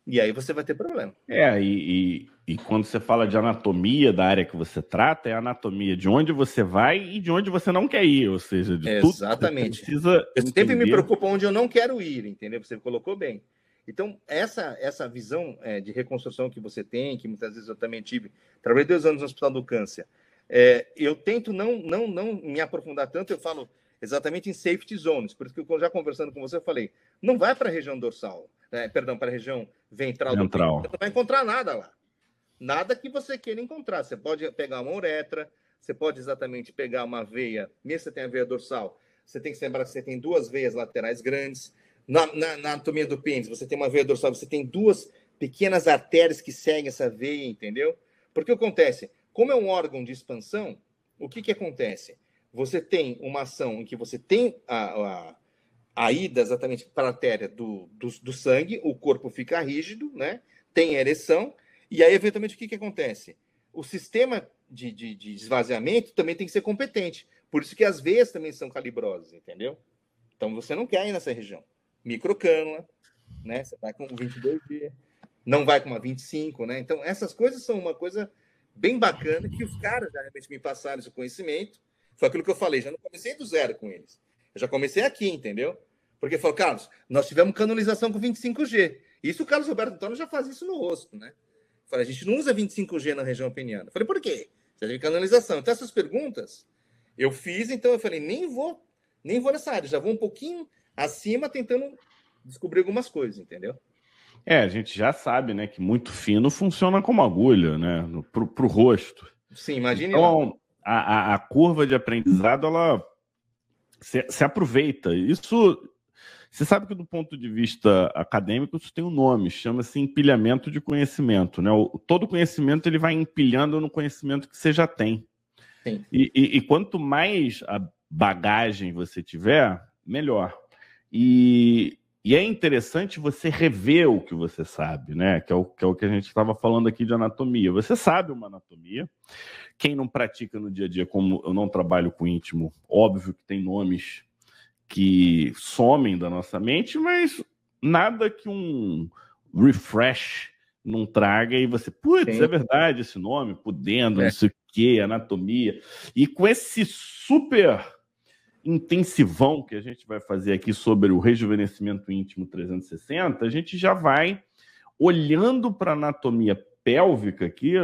e aí você vai ter problema. É, e, e, e, quando você fala de anatomia da área que você trata, é a anatomia de onde você vai e de onde você não quer ir, ou seja, de Exatamente. tudo precisa Eu sempre me preocupo onde eu não quero ir, entendeu? Você colocou bem. Então, essa, essa visão é, de reconstrução que você tem, que muitas vezes eu também tive, trabalhei dois anos no Hospital do Câncer, é, eu tento não, não, não me aprofundar tanto, eu falo exatamente em safety zones, por isso que eu já conversando com você, eu falei, não vai para a região dorsal, né, perdão, para a região ventral, ventral. Do você não vai encontrar nada lá. Nada que você queira encontrar. Você pode pegar uma uretra, você pode exatamente pegar uma veia, mesmo que você tenha veia dorsal, você tem que lembrar que você tem duas veias laterais grandes. Na, na, na anatomia do pênis, você tem uma veia dorsal, você tem duas pequenas artérias que seguem essa veia, entendeu? Porque acontece? Como é um órgão de expansão, o que, que acontece? Você tem uma ação em que você tem a, a a ida exatamente para a artéria do, do, do, sangue, o corpo fica rígido, né? tem ereção, e aí, eventualmente, o que, que acontece? O sistema de, de, de esvaziamento também tem que ser competente. Por isso que as veias também são calibrosas, entendeu? Então, você não quer ir nessa região. Microcânula, né? Você está com 22 d não vai com uma 25, né? Então, essas coisas são uma coisa bem bacana que os caras já realmente me passaram esse conhecimento. Foi aquilo que eu falei, já não comecei do zero com eles. Eu já comecei aqui, entendeu? Porque falou, Carlos, nós tivemos canalização com 25G. Isso o Carlos Roberto Antônio já faz isso no rosto, né? Falei, a gente não usa 25G na região peniana. Falei, por quê? Você teve canalização. Então, essas perguntas eu fiz, então eu falei, nem vou, nem vou nessa área, já vou um pouquinho acima tentando descobrir algumas coisas, entendeu? É, a gente já sabe, né, que muito fino funciona como agulha, né, pro, pro rosto. Sim, imagine. Então, a, a, a, curva de aprendizado, ela se, se, aproveita. Isso, você sabe que do ponto de vista acadêmico, isso tem um nome, chama-se empilhamento de conhecimento, né? O, todo conhecimento ele vai empilhando no conhecimento que você já tem. Sim. E, e, e quanto mais a bagagem você tiver, melhor. E, e é interessante você rever o que você sabe, né? Que é o que, é o que a gente estava falando aqui de anatomia. Você sabe uma anatomia. Quem não pratica no dia a dia, como eu não trabalho com íntimo, óbvio que tem nomes que somem da nossa mente, mas nada que um refresh não traga e você, putz, é verdade esse nome, podendo, é. não sei o que, anatomia. E com esse super intensivão que a gente vai fazer aqui sobre o rejuvenescimento íntimo 360, a gente já vai olhando para a anatomia pélvica aqui,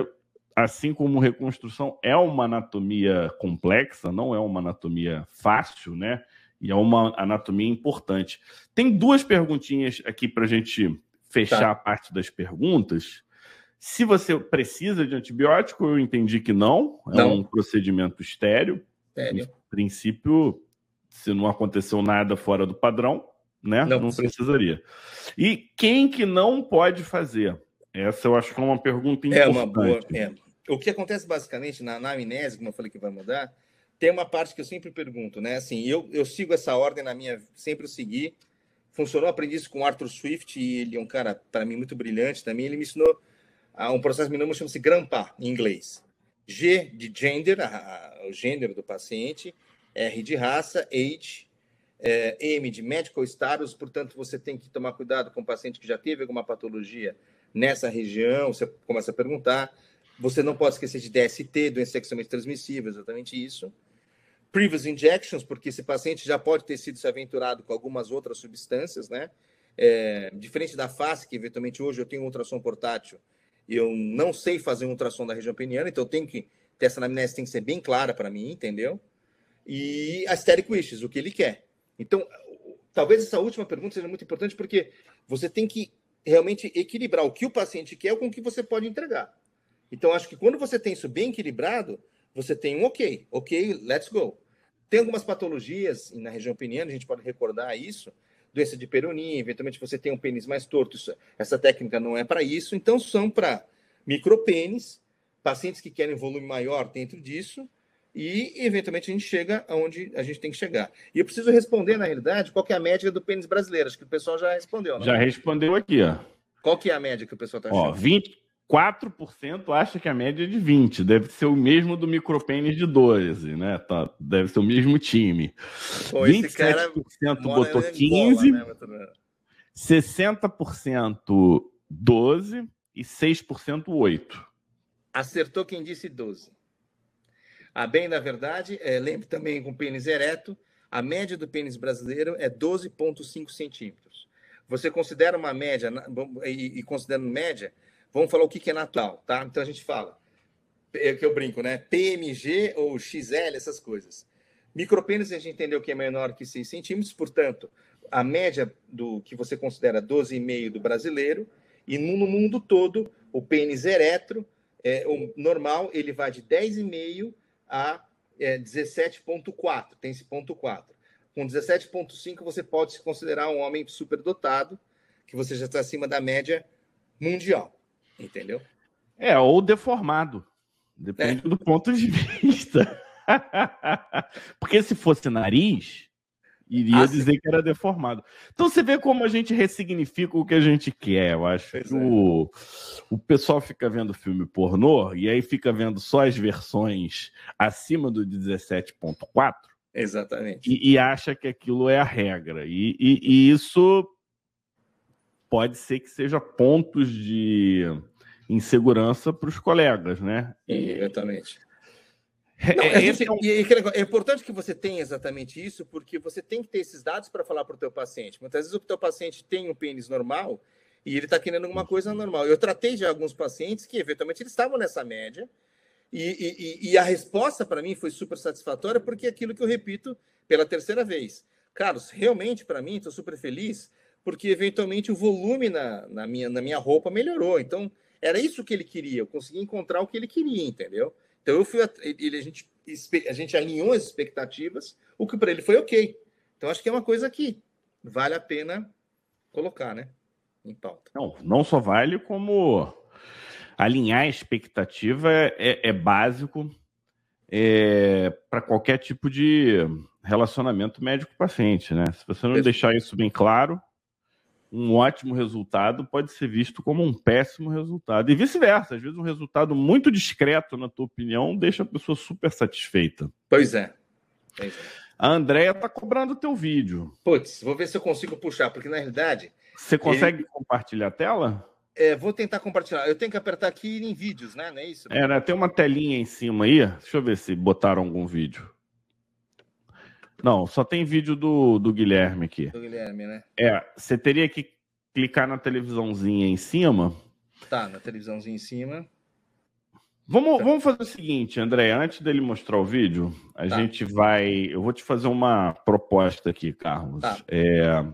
assim como reconstrução é uma anatomia complexa, não é uma anatomia fácil, né? E é uma anatomia importante. Tem duas perguntinhas aqui para a gente fechar tá. a parte das perguntas. Se você precisa de antibiótico, eu entendi que não. É não. um procedimento estéreo. Estéreo. Em princípio, se não aconteceu nada fora do padrão, né? Não, não precisaria. E quem que não pode fazer? Essa eu acho que é uma pergunta importante. É uma boa. É. O que acontece basicamente na, na amnésia, como eu falei que vai mudar, tem uma parte que eu sempre pergunto, né? Assim, eu, eu sigo essa ordem na minha, sempre eu segui. Funcionou, aprendi isso com Arthur Swift, e ele é um cara, para mim, muito brilhante também. Ele me ensinou a um processo mínimo chama-se GRAMPA, em inglês. G de gender, a, a, o gênero do paciente, R de raça, age, é, M de medical status, portanto, você tem que tomar cuidado com o paciente que já teve alguma patologia nessa região, você começa a perguntar. Você não pode esquecer de DST, doença sexualmente transmissível, exatamente isso. Previous injections, porque esse paciente já pode ter sido se aventurado com algumas outras substâncias, né? É, diferente da face, que eventualmente hoje eu tenho um ultrassom portátil, eu não sei fazer um ultrassom da região peniana, então eu tenho que essa anamnese tem que ser bem clara para mim, entendeu? E aesthetic wishes, o que ele quer. Então, talvez essa última pergunta seja muito importante porque você tem que realmente equilibrar o que o paciente quer com o que você pode entregar. Então, acho que quando você tem isso bem equilibrado, você tem um ok, ok, let's go. Tem algumas patologias na região peniana, a gente pode recordar isso, doença de peronia, eventualmente você tem um pênis mais torto, isso, essa técnica não é para isso, então são para micropênis, pacientes que querem volume maior dentro disso, e eventualmente a gente chega aonde a gente tem que chegar. E eu preciso responder, na realidade, qual é a média do pênis brasileiro. Acho que o pessoal já respondeu. Né? Já respondeu aqui, ó. Qual que é a média que o pessoal está achando? Ó, 24% acha que a média é de 20. Deve ser o mesmo do micropênis de 12, né? Tá, deve ser o mesmo time. Pô, 27% botou 15, bola, né, 60% 12 e 6% 8. Acertou quem disse 12. A bem, na verdade, é, lembre também com pênis ereto, a média do pênis brasileiro é 12,5 centímetros. Você considera uma média, e, e considerando média, vamos falar o que, que é natural, tá? Então a gente fala, é que eu brinco, né? PMG ou XL, essas coisas. Micropênis a gente entendeu que é menor que 6 centímetros, portanto, a média do que você considera 12,5 do brasileiro, e no, mundo todo, o pênis ereto, é, o normal, ele vai de 10,5 a é, 17,4, tem esse ponto 4. Com 17,5 você pode se considerar um homem superdotado, que você já está acima da média mundial, entendeu? É, ou deformado. Depende é. do ponto de vista. Porque se fosse nariz, iria ah, dizer que era deformado. Então você vê como a gente ressignifica o que a gente quer. Eu acho pois que é. o, o pessoal fica vendo filme pornô e aí fica vendo só as versões acima do 17.4. Exatamente. E, e, acha que aquilo é a regra. E, e, e isso pode ser que seja pontos de insegurança para os colegas, né? Exatamente. É, Não, é, gente, é, é, importante que você tenha exatamente isso, porque você tem que ter esses dados para falar para o teu paciente. Muitas vezes o teu paciente tem um pênis normal e ele está querendo alguma coisa normal. Eu tratei de alguns pacientes que, eventualmente, eles estavam nessa média e, e, e a resposta para mim foi super satisfatória, porque é aquilo que eu repito pela terceira vez. Carlos, realmente, para mim, estou super feliz, porque, eventualmente, o volume na, na, minha, na minha roupa melhorou. Então, era isso que ele queria. Eu consegui encontrar o que ele queria, entendeu? Então eu fui ele, a gente a gente alinhou as expectativas, o que para ele foi ok. Então acho que é uma coisa que vale a pena colocar, né, em pauta. Não, não só vale como alinhar a expectativa é, é básico é, para qualquer tipo de relacionamento médico-paciente, né? Se você não deixar isso bem claro, um ótimo resultado pode ser visto como um péssimo resultado. E vice-versa. Às vezes, um resultado muito discreto, na tua opinião, deixa a pessoa super satisfeita. Pois é. Pois é. A Andrea tá cobrando o teu vídeo. Putz, vou ver se eu consigo puxar, porque na realidade. Você consegue ele... compartilhar a tela? É, vou tentar compartilhar. Eu tenho que apertar aqui em vídeos, né? Não é isso? É, né? Tem uma telinha em cima aí. Deixa eu ver se botaram algum vídeo. Não, só tem vídeo do, do Guilherme aqui. Do Guilherme, né? É, você teria que clicar na televisãozinha em cima. Tá, na televisãozinha em cima. Vamos, tá. vamos fazer o seguinte, André. Antes dele mostrar o vídeo, a tá. gente vai. Eu vou te fazer uma proposta aqui, Carlos. Tá. É...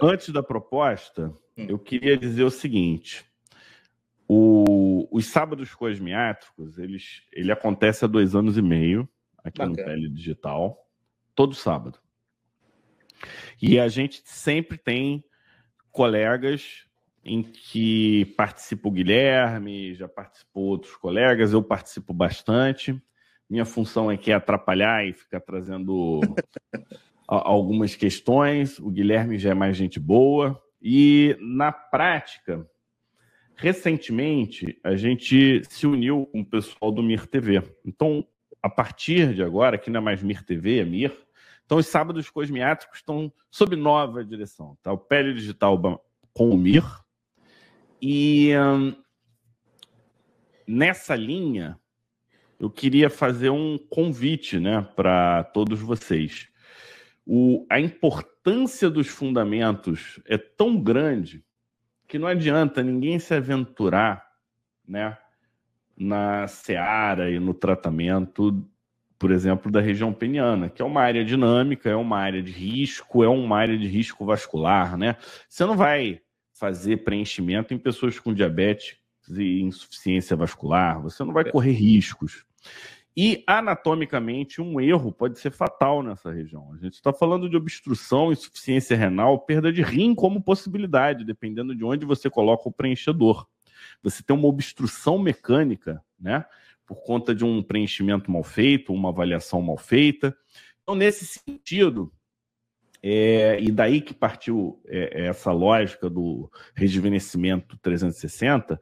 Antes da proposta, hum. eu queria dizer o seguinte: o... os sábados cosmiátricos, eles, ele acontece há dois anos e meio aqui Bacana. no Tele Digital todo sábado. E a gente sempre tem colegas em que participa o Guilherme, já participou outros colegas, eu participo bastante. Minha função aqui é atrapalhar e ficar trazendo algumas questões. O Guilherme já é mais gente boa. E na prática, recentemente, a gente se uniu com o pessoal do Mir TV. Então, a partir de agora, aqui não é mais Mir TV, é Mir, então, os sábados cosmiátricos estão sob nova direção. Tá? O Pele Digital com o Mir. E hum, nessa linha, eu queria fazer um convite né, para todos vocês. O, a importância dos fundamentos é tão grande que não adianta ninguém se aventurar né, na seara e no tratamento por exemplo, da região peniana, que é uma área dinâmica, é uma área de risco, é uma área de risco vascular, né? Você não vai fazer preenchimento em pessoas com diabetes e insuficiência vascular, você não vai é. correr riscos. E anatomicamente, um erro pode ser fatal nessa região. A gente está falando de obstrução, insuficiência renal, perda de rim como possibilidade, dependendo de onde você coloca o preenchedor. Você tem uma obstrução mecânica, né? Por conta de um preenchimento mal feito, uma avaliação mal feita. Então, nesse sentido, é, e daí que partiu é, essa lógica do rejuvenescimento 360,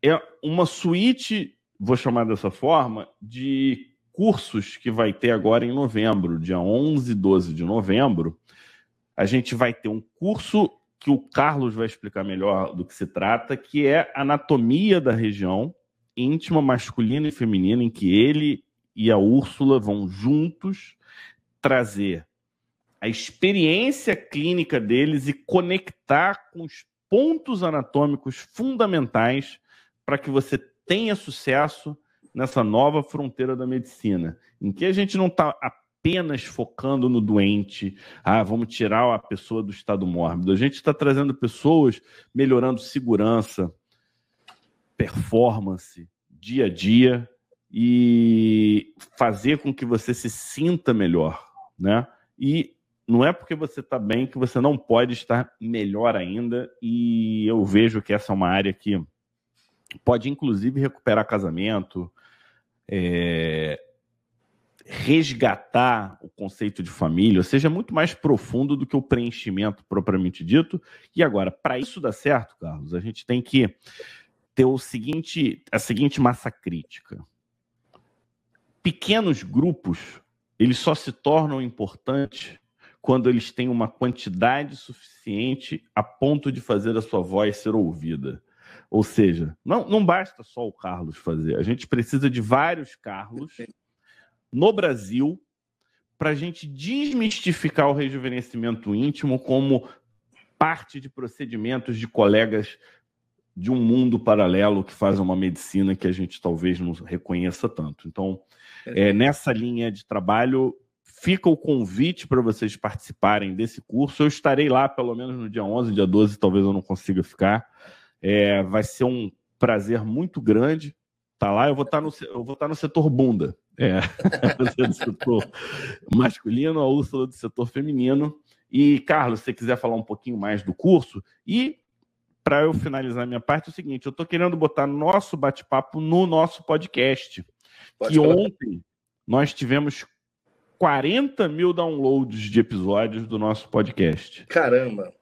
é uma suíte, vou chamar dessa forma, de cursos que vai ter agora em novembro, dia 11 e 12 de novembro. A gente vai ter um curso que o Carlos vai explicar melhor do que se trata, que é anatomia da região, íntima masculina e feminina em que ele e a Úrsula vão juntos trazer a experiência clínica deles e conectar com os pontos anatômicos fundamentais para que você tenha sucesso nessa nova fronteira da medicina, em que a gente não está apenas focando no doente, ah, vamos tirar a pessoa do estado mórbido. A gente está trazendo pessoas melhorando segurança, performance, dia a dia e fazer com que você se sinta melhor, né? E não é porque você está bem que você não pode estar melhor ainda. E eu vejo que essa é uma área que pode, inclusive, recuperar casamento, é, resgatar o conceito de família, ou seja, muito mais profundo do que o preenchimento propriamente dito. E agora, para isso dar certo, Carlos, a gente tem que ter o seguinte, a seguinte massa crítica. Pequenos grupos, eles só se tornam importantes quando eles têm uma quantidade suficiente a ponto de fazer a sua voz ser ouvida. Ou seja, não, não basta só o Carlos fazer, a gente precisa de vários Carlos no Brasil para a gente desmistificar o rejuvenescimento íntimo como parte de procedimentos de colegas de um mundo paralelo que faz uma medicina que a gente talvez não reconheça tanto. Então, é, nessa linha de trabalho, fica o convite para vocês participarem desse curso. Eu estarei lá pelo menos no dia 11, dia 12, talvez eu não consiga ficar. É, vai ser um prazer muito grande estar tá lá. Eu vou estar tá no, eu vou estar tá no setor bunda. É, do setor masculino, a Úrsula do setor feminino. E, Carlos, se você quiser falar um pouquinho mais do curso, e para eu finalizar minha parte, é o seguinte: eu estou querendo botar nosso bate-papo no nosso podcast. Pode que falar. ontem nós tivemos 40 mil downloads de episódios do nosso podcast. Caramba!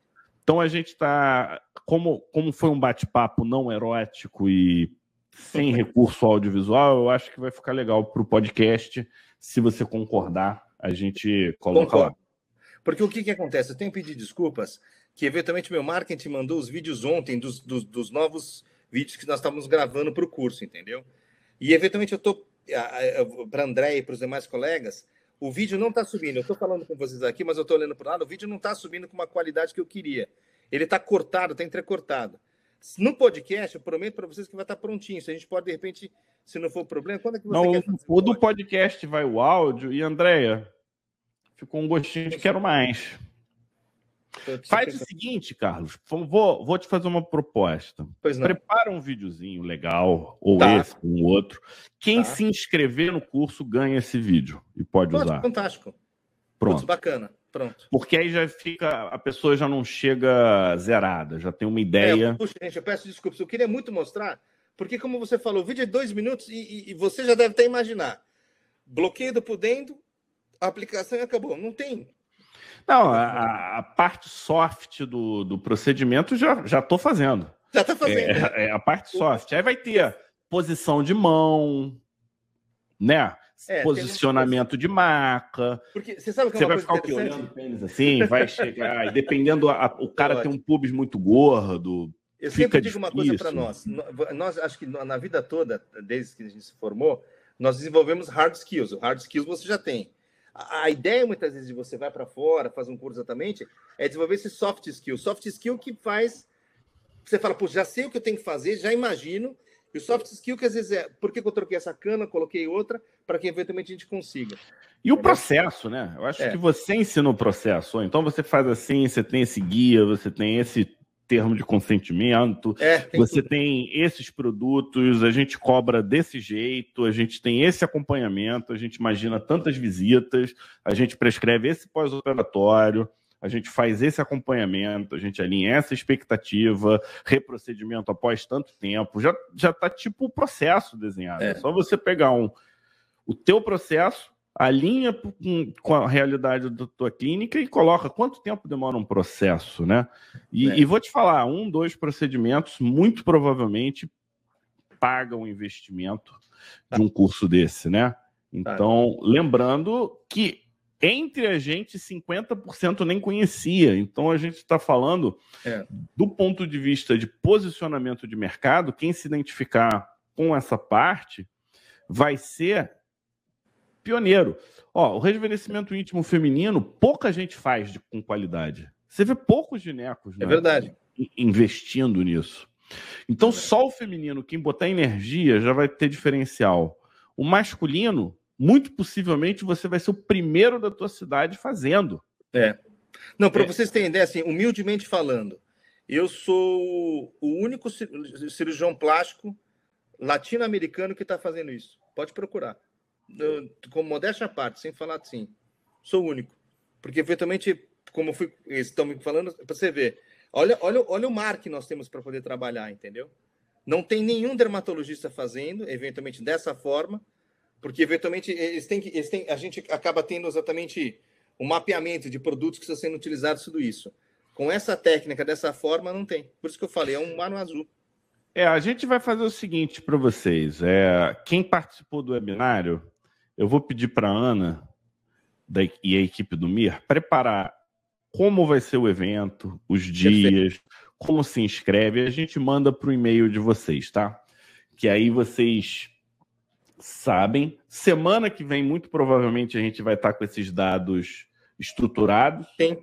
Então a gente está. Como, como foi um bate-papo não erótico e sem recurso audiovisual, eu acho que vai ficar legal para o podcast. Se você concordar, a gente coloca Concordo. lá. Porque o que, que acontece? Eu tenho que pedir desculpas que eventualmente meu marketing mandou os vídeos ontem dos, dos, dos novos vídeos que nós estávamos gravando para o curso, entendeu? E eventualmente eu estou, para André e para os demais colegas, o vídeo não está subindo. Eu estou falando com vocês aqui, mas eu estou olhando para o lado, o vídeo não está subindo com uma qualidade que eu queria. Ele está cortado, está entrecortado. No podcast, eu prometo para vocês que vai estar tá prontinho. Se a gente pode, de repente, se não for problema, quando é que você não, quer O do podcast vai o áudio e, Andréia, ficou um gostinho de quero mais. Faz o seguinte, Carlos. Vou, vou te fazer uma proposta. Prepara um videozinho legal, ou tá. esse, ou um outro. Quem tá. se inscrever no curso ganha esse vídeo e pode Pronto, usar. Fantástico. Pronto. Putz, bacana. Pronto. Porque aí já fica, a pessoa já não chega zerada, já tem uma ideia. É, puxa, gente, eu peço desculpas. Eu queria muito mostrar, porque como você falou, o vídeo é dois minutos e, e, e você já deve até imaginar. Bloqueio do pudendo, a aplicação acabou. Não tem. Não, a, a, parte soft do, do procedimento já já estou fazendo. Já está fazendo. É, né? é, a parte soft. Aí vai ter posição de mão, né? É, Posicionamento de maca. Porque você sabe que é você vai ficar o quê? Olhando o pênis assim, vai chegar. e dependendo, a, o cara tem um pubis muito gordo. Eu sempre digo difícil. uma coisa para nós. Nós, acho que na vida toda, desde que a gente se formou, nós desenvolvemos hard skills. O hard skills você já tem. A, ideia, muitas vezes, de você vai para fora, faz um curso exatamente, é desenvolver esse soft skill. Soft skill que faz. Você fala, pô, já sei o que eu tenho que fazer, já imagino. E o soft skill, que às vezes é por que eu troquei essa cana, coloquei outra, para que eventualmente a gente consiga. E o processo, né? Eu acho é. que você ensina o processo. Então você faz assim, você tem esse guia, você tem esse termo de consentimento, é, tem você tudo. tem esses produtos, a gente cobra desse jeito, a gente tem esse acompanhamento, a gente imagina tantas visitas, a gente prescreve esse pós-operatório, a gente faz esse acompanhamento, a gente alinha essa expectativa, reprocedimento após tanto tempo, já já está tipo o processo desenhado. É. é só você pegar um o teu processo alinha com a realidade da tua clínica e coloca quanto tempo demora um processo, né? E, é. e vou te falar, um, dois procedimentos muito provavelmente pagam o investimento de um curso desse, né? Então, lembrando que entre a gente, 50% nem conhecia. Então, a gente está falando é. do ponto de vista de posicionamento de mercado, quem se identificar com essa parte vai ser pioneiro. Ó, o rejuvenescimento íntimo feminino, pouca gente faz de, com qualidade. Você vê poucos ginecos é né, verdade. investindo nisso. Então, é só o feminino, quem botar energia, já vai ter diferencial. O masculino, muito possivelmente, você vai ser o primeiro da tua cidade fazendo. É. Não, para é. vocês terem ideia, assim, humildemente falando, eu sou o único cirurgião plástico latino-americano que está fazendo isso. Pode procurar com modéstia à parte, sem falar assim, sou único. Porque, eventualmente, como fui, estão me falando, para você ver, olha, olha, olha o mar que nós temos para poder trabalhar, entendeu? Não tem nenhum dermatologista fazendo, eventualmente, dessa forma, porque, eventualmente, eles têm que, eles têm, a gente acaba tendo exatamente um mapeamento de produtos que estão sendo utilizados, tudo isso. Com essa técnica, dessa forma, não tem. Por isso que eu falei, é um mar no azul. É, a gente vai fazer o seguinte para vocês. É, quem participou do webinário, eu vou pedir para a Ana da, e a equipe do MIR preparar como vai ser o evento, os dias, como se inscreve, a gente manda para o e-mail de vocês, tá? Que aí vocês sabem. Semana que vem, muito provavelmente, a gente vai estar com esses dados estruturados. Sim.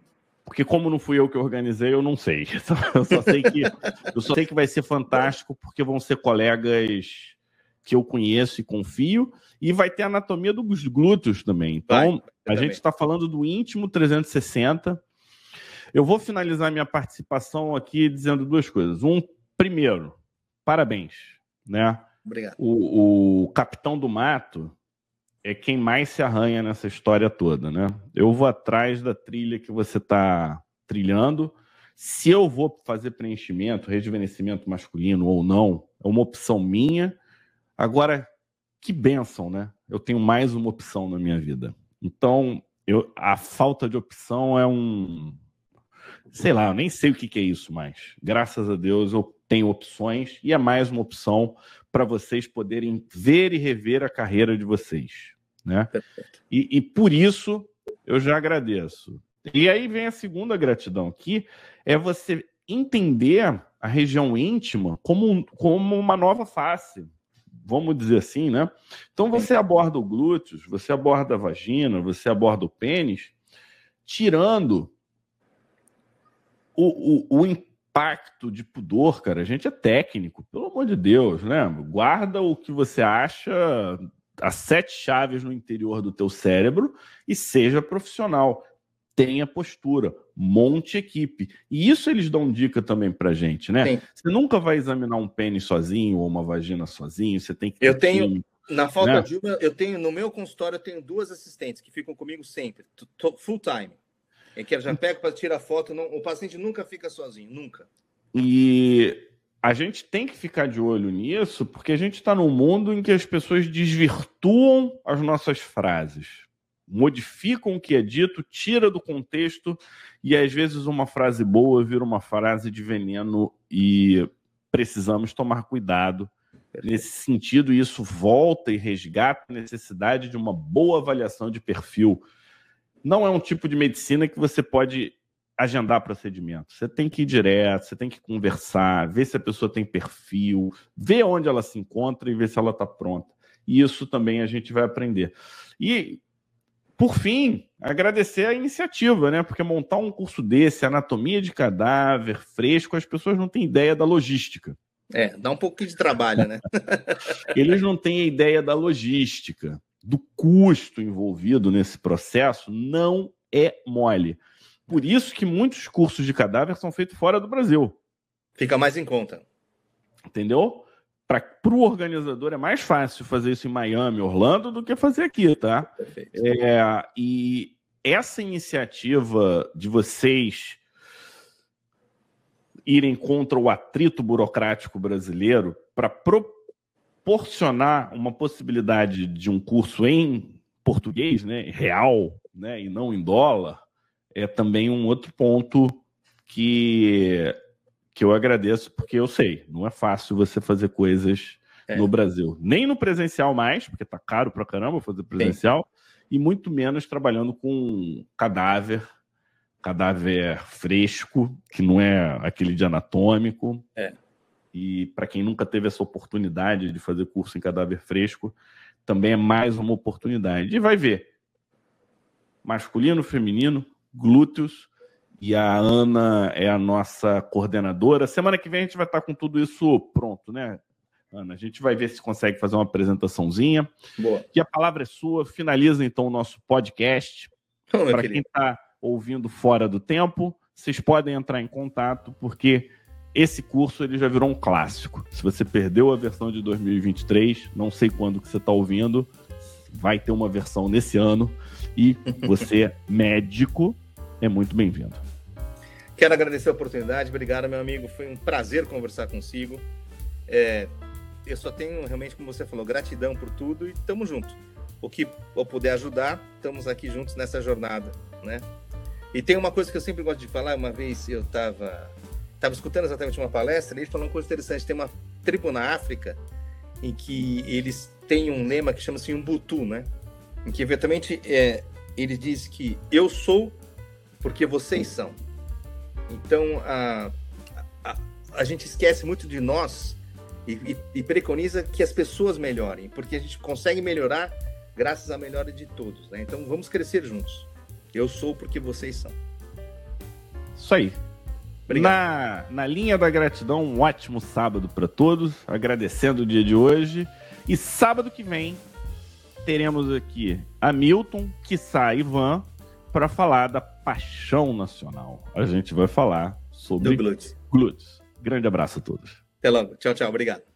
Porque como não fui eu que organizei, eu não sei. Eu só sei que, eu só sei que vai ser fantástico, porque vão ser colegas que eu conheço e confio, e vai ter a anatomia dos glúteos também. Então, vai, a gente está falando do íntimo 360. Eu vou finalizar minha participação aqui dizendo duas coisas. Um, primeiro, parabéns, né? Obrigado. O, o Capitão do Mato é quem mais se arranha nessa história toda, né? Eu vou atrás da trilha que você está trilhando. Se eu vou fazer preenchimento, rejuvenescimento masculino ou não, é uma opção minha. Agora, que benção, né? Eu tenho mais uma opção na minha vida. Então, eu, a falta de opção é um. Sei lá, eu nem sei o que, que é isso mais. Graças a Deus eu tenho opções e é mais uma opção para vocês poderem ver e rever a carreira de vocês. Né? E, e por isso eu já agradeço. E aí vem a segunda gratidão, que é você entender a região íntima como, como uma nova face, vamos dizer assim, né? Então você aborda o glúteos, você aborda a vagina, você aborda o pênis, tirando o, o, o impacto de pudor, cara. A gente é técnico, pelo amor de Deus, né? Guarda o que você acha as sete chaves no interior do teu cérebro e seja profissional. Tenha postura, monte equipe. E isso eles dão dica também pra gente, né? Sim. Você nunca vai examinar um pênis sozinho ou uma vagina sozinho, você tem que. Eu tenho. Na falta né? de uma, eu tenho no meu consultório eu tenho duas assistentes que ficam comigo sempre, full time. É que eu já pego para tirar foto, não, o paciente nunca fica sozinho, nunca. E a gente tem que ficar de olho nisso, porque a gente está num mundo em que as pessoas desvirtuam as nossas frases, modificam o que é dito, tira do contexto e às vezes uma frase boa vira uma frase de veneno e precisamos tomar cuidado nesse sentido. E isso volta e resgata a necessidade de uma boa avaliação de perfil. Não é um tipo de medicina que você pode agendar procedimento. Você tem que ir direto, você tem que conversar, ver se a pessoa tem perfil, ver onde ela se encontra e ver se ela está pronta. E isso também a gente vai aprender. E, por fim, agradecer a iniciativa, né? Porque montar um curso desse, anatomia de cadáver, fresco, as pessoas não têm ideia da logística. É, dá um pouquinho de trabalho, né? Eles não têm a ideia da logística, do custo envolvido nesse processo, não é mole. Por isso que muitos cursos de cadáver são feitos fora do Brasil. Fica mais em conta. Entendeu? Para o organizador é mais fácil fazer isso em Miami, Orlando, do que fazer aqui, tá? Perfeito. É, e essa iniciativa de vocês irem contra o atrito burocrático brasileiro para proporcionar uma possibilidade de um curso em português, né, real, né, e não em dólar, é também um outro ponto que, que eu agradeço, porque eu sei, não é fácil você fazer coisas é. no Brasil. Nem no presencial mais, porque tá caro pra caramba fazer presencial, Sim. e muito menos trabalhando com cadáver, cadáver fresco, que não é aquele de anatômico. É. E para quem nunca teve essa oportunidade de fazer curso em cadáver fresco, também é mais uma oportunidade. E vai ver. Masculino, feminino, glúteos. E a Ana é a nossa coordenadora. Semana que vem a gente vai estar com tudo isso pronto, né, Ana? A gente vai ver se consegue fazer uma apresentaçãozinha. Boa. E a palavra é sua. Finaliza então o nosso podcast. Para quem está ouvindo fora do tempo, vocês podem entrar em contato, porque esse curso ele já virou um clássico. Se você perdeu a versão de 2023, não sei quando que você está ouvindo, vai ter uma versão nesse ano. E você, médico, é muito bem-vindo. Quero agradecer a oportunidade. Obrigado, meu amigo. Foi um prazer conversar consigo. É, eu só tenho realmente, como você falou, gratidão por tudo e estamos juntos. O que eu puder ajudar, estamos aqui juntos nessa jornada, né? E tem uma coisa que eu sempre gosto de falar. Uma vez eu estava tava escutando exatamente uma palestra e ele falou uma coisa interessante. Tem uma tribo na África em que eles têm um lema que chama-se Umbutu, né? Em que eventualmente é, ele diz que eu sou porque vocês são. Então, a, a, a gente esquece muito de nós e, e, e, preconiza que as pessoas melhorem, porque a gente consegue melhorar graças à melhora de todos. Né? Então, vamos crescer juntos. Eu sou porque vocês são. Isso aí. Na, na linha da gratidão, um ótimo sábado para todos. Agradecendo o dia de hoje. E sábado que vem teremos aqui Hamilton, Kissá Ivan, para falar da paixão nacional. A gente vai falar sobre glúteos. glúteos. Grande abraço a todos. Até logo. Tchau, tchau. Obrigado.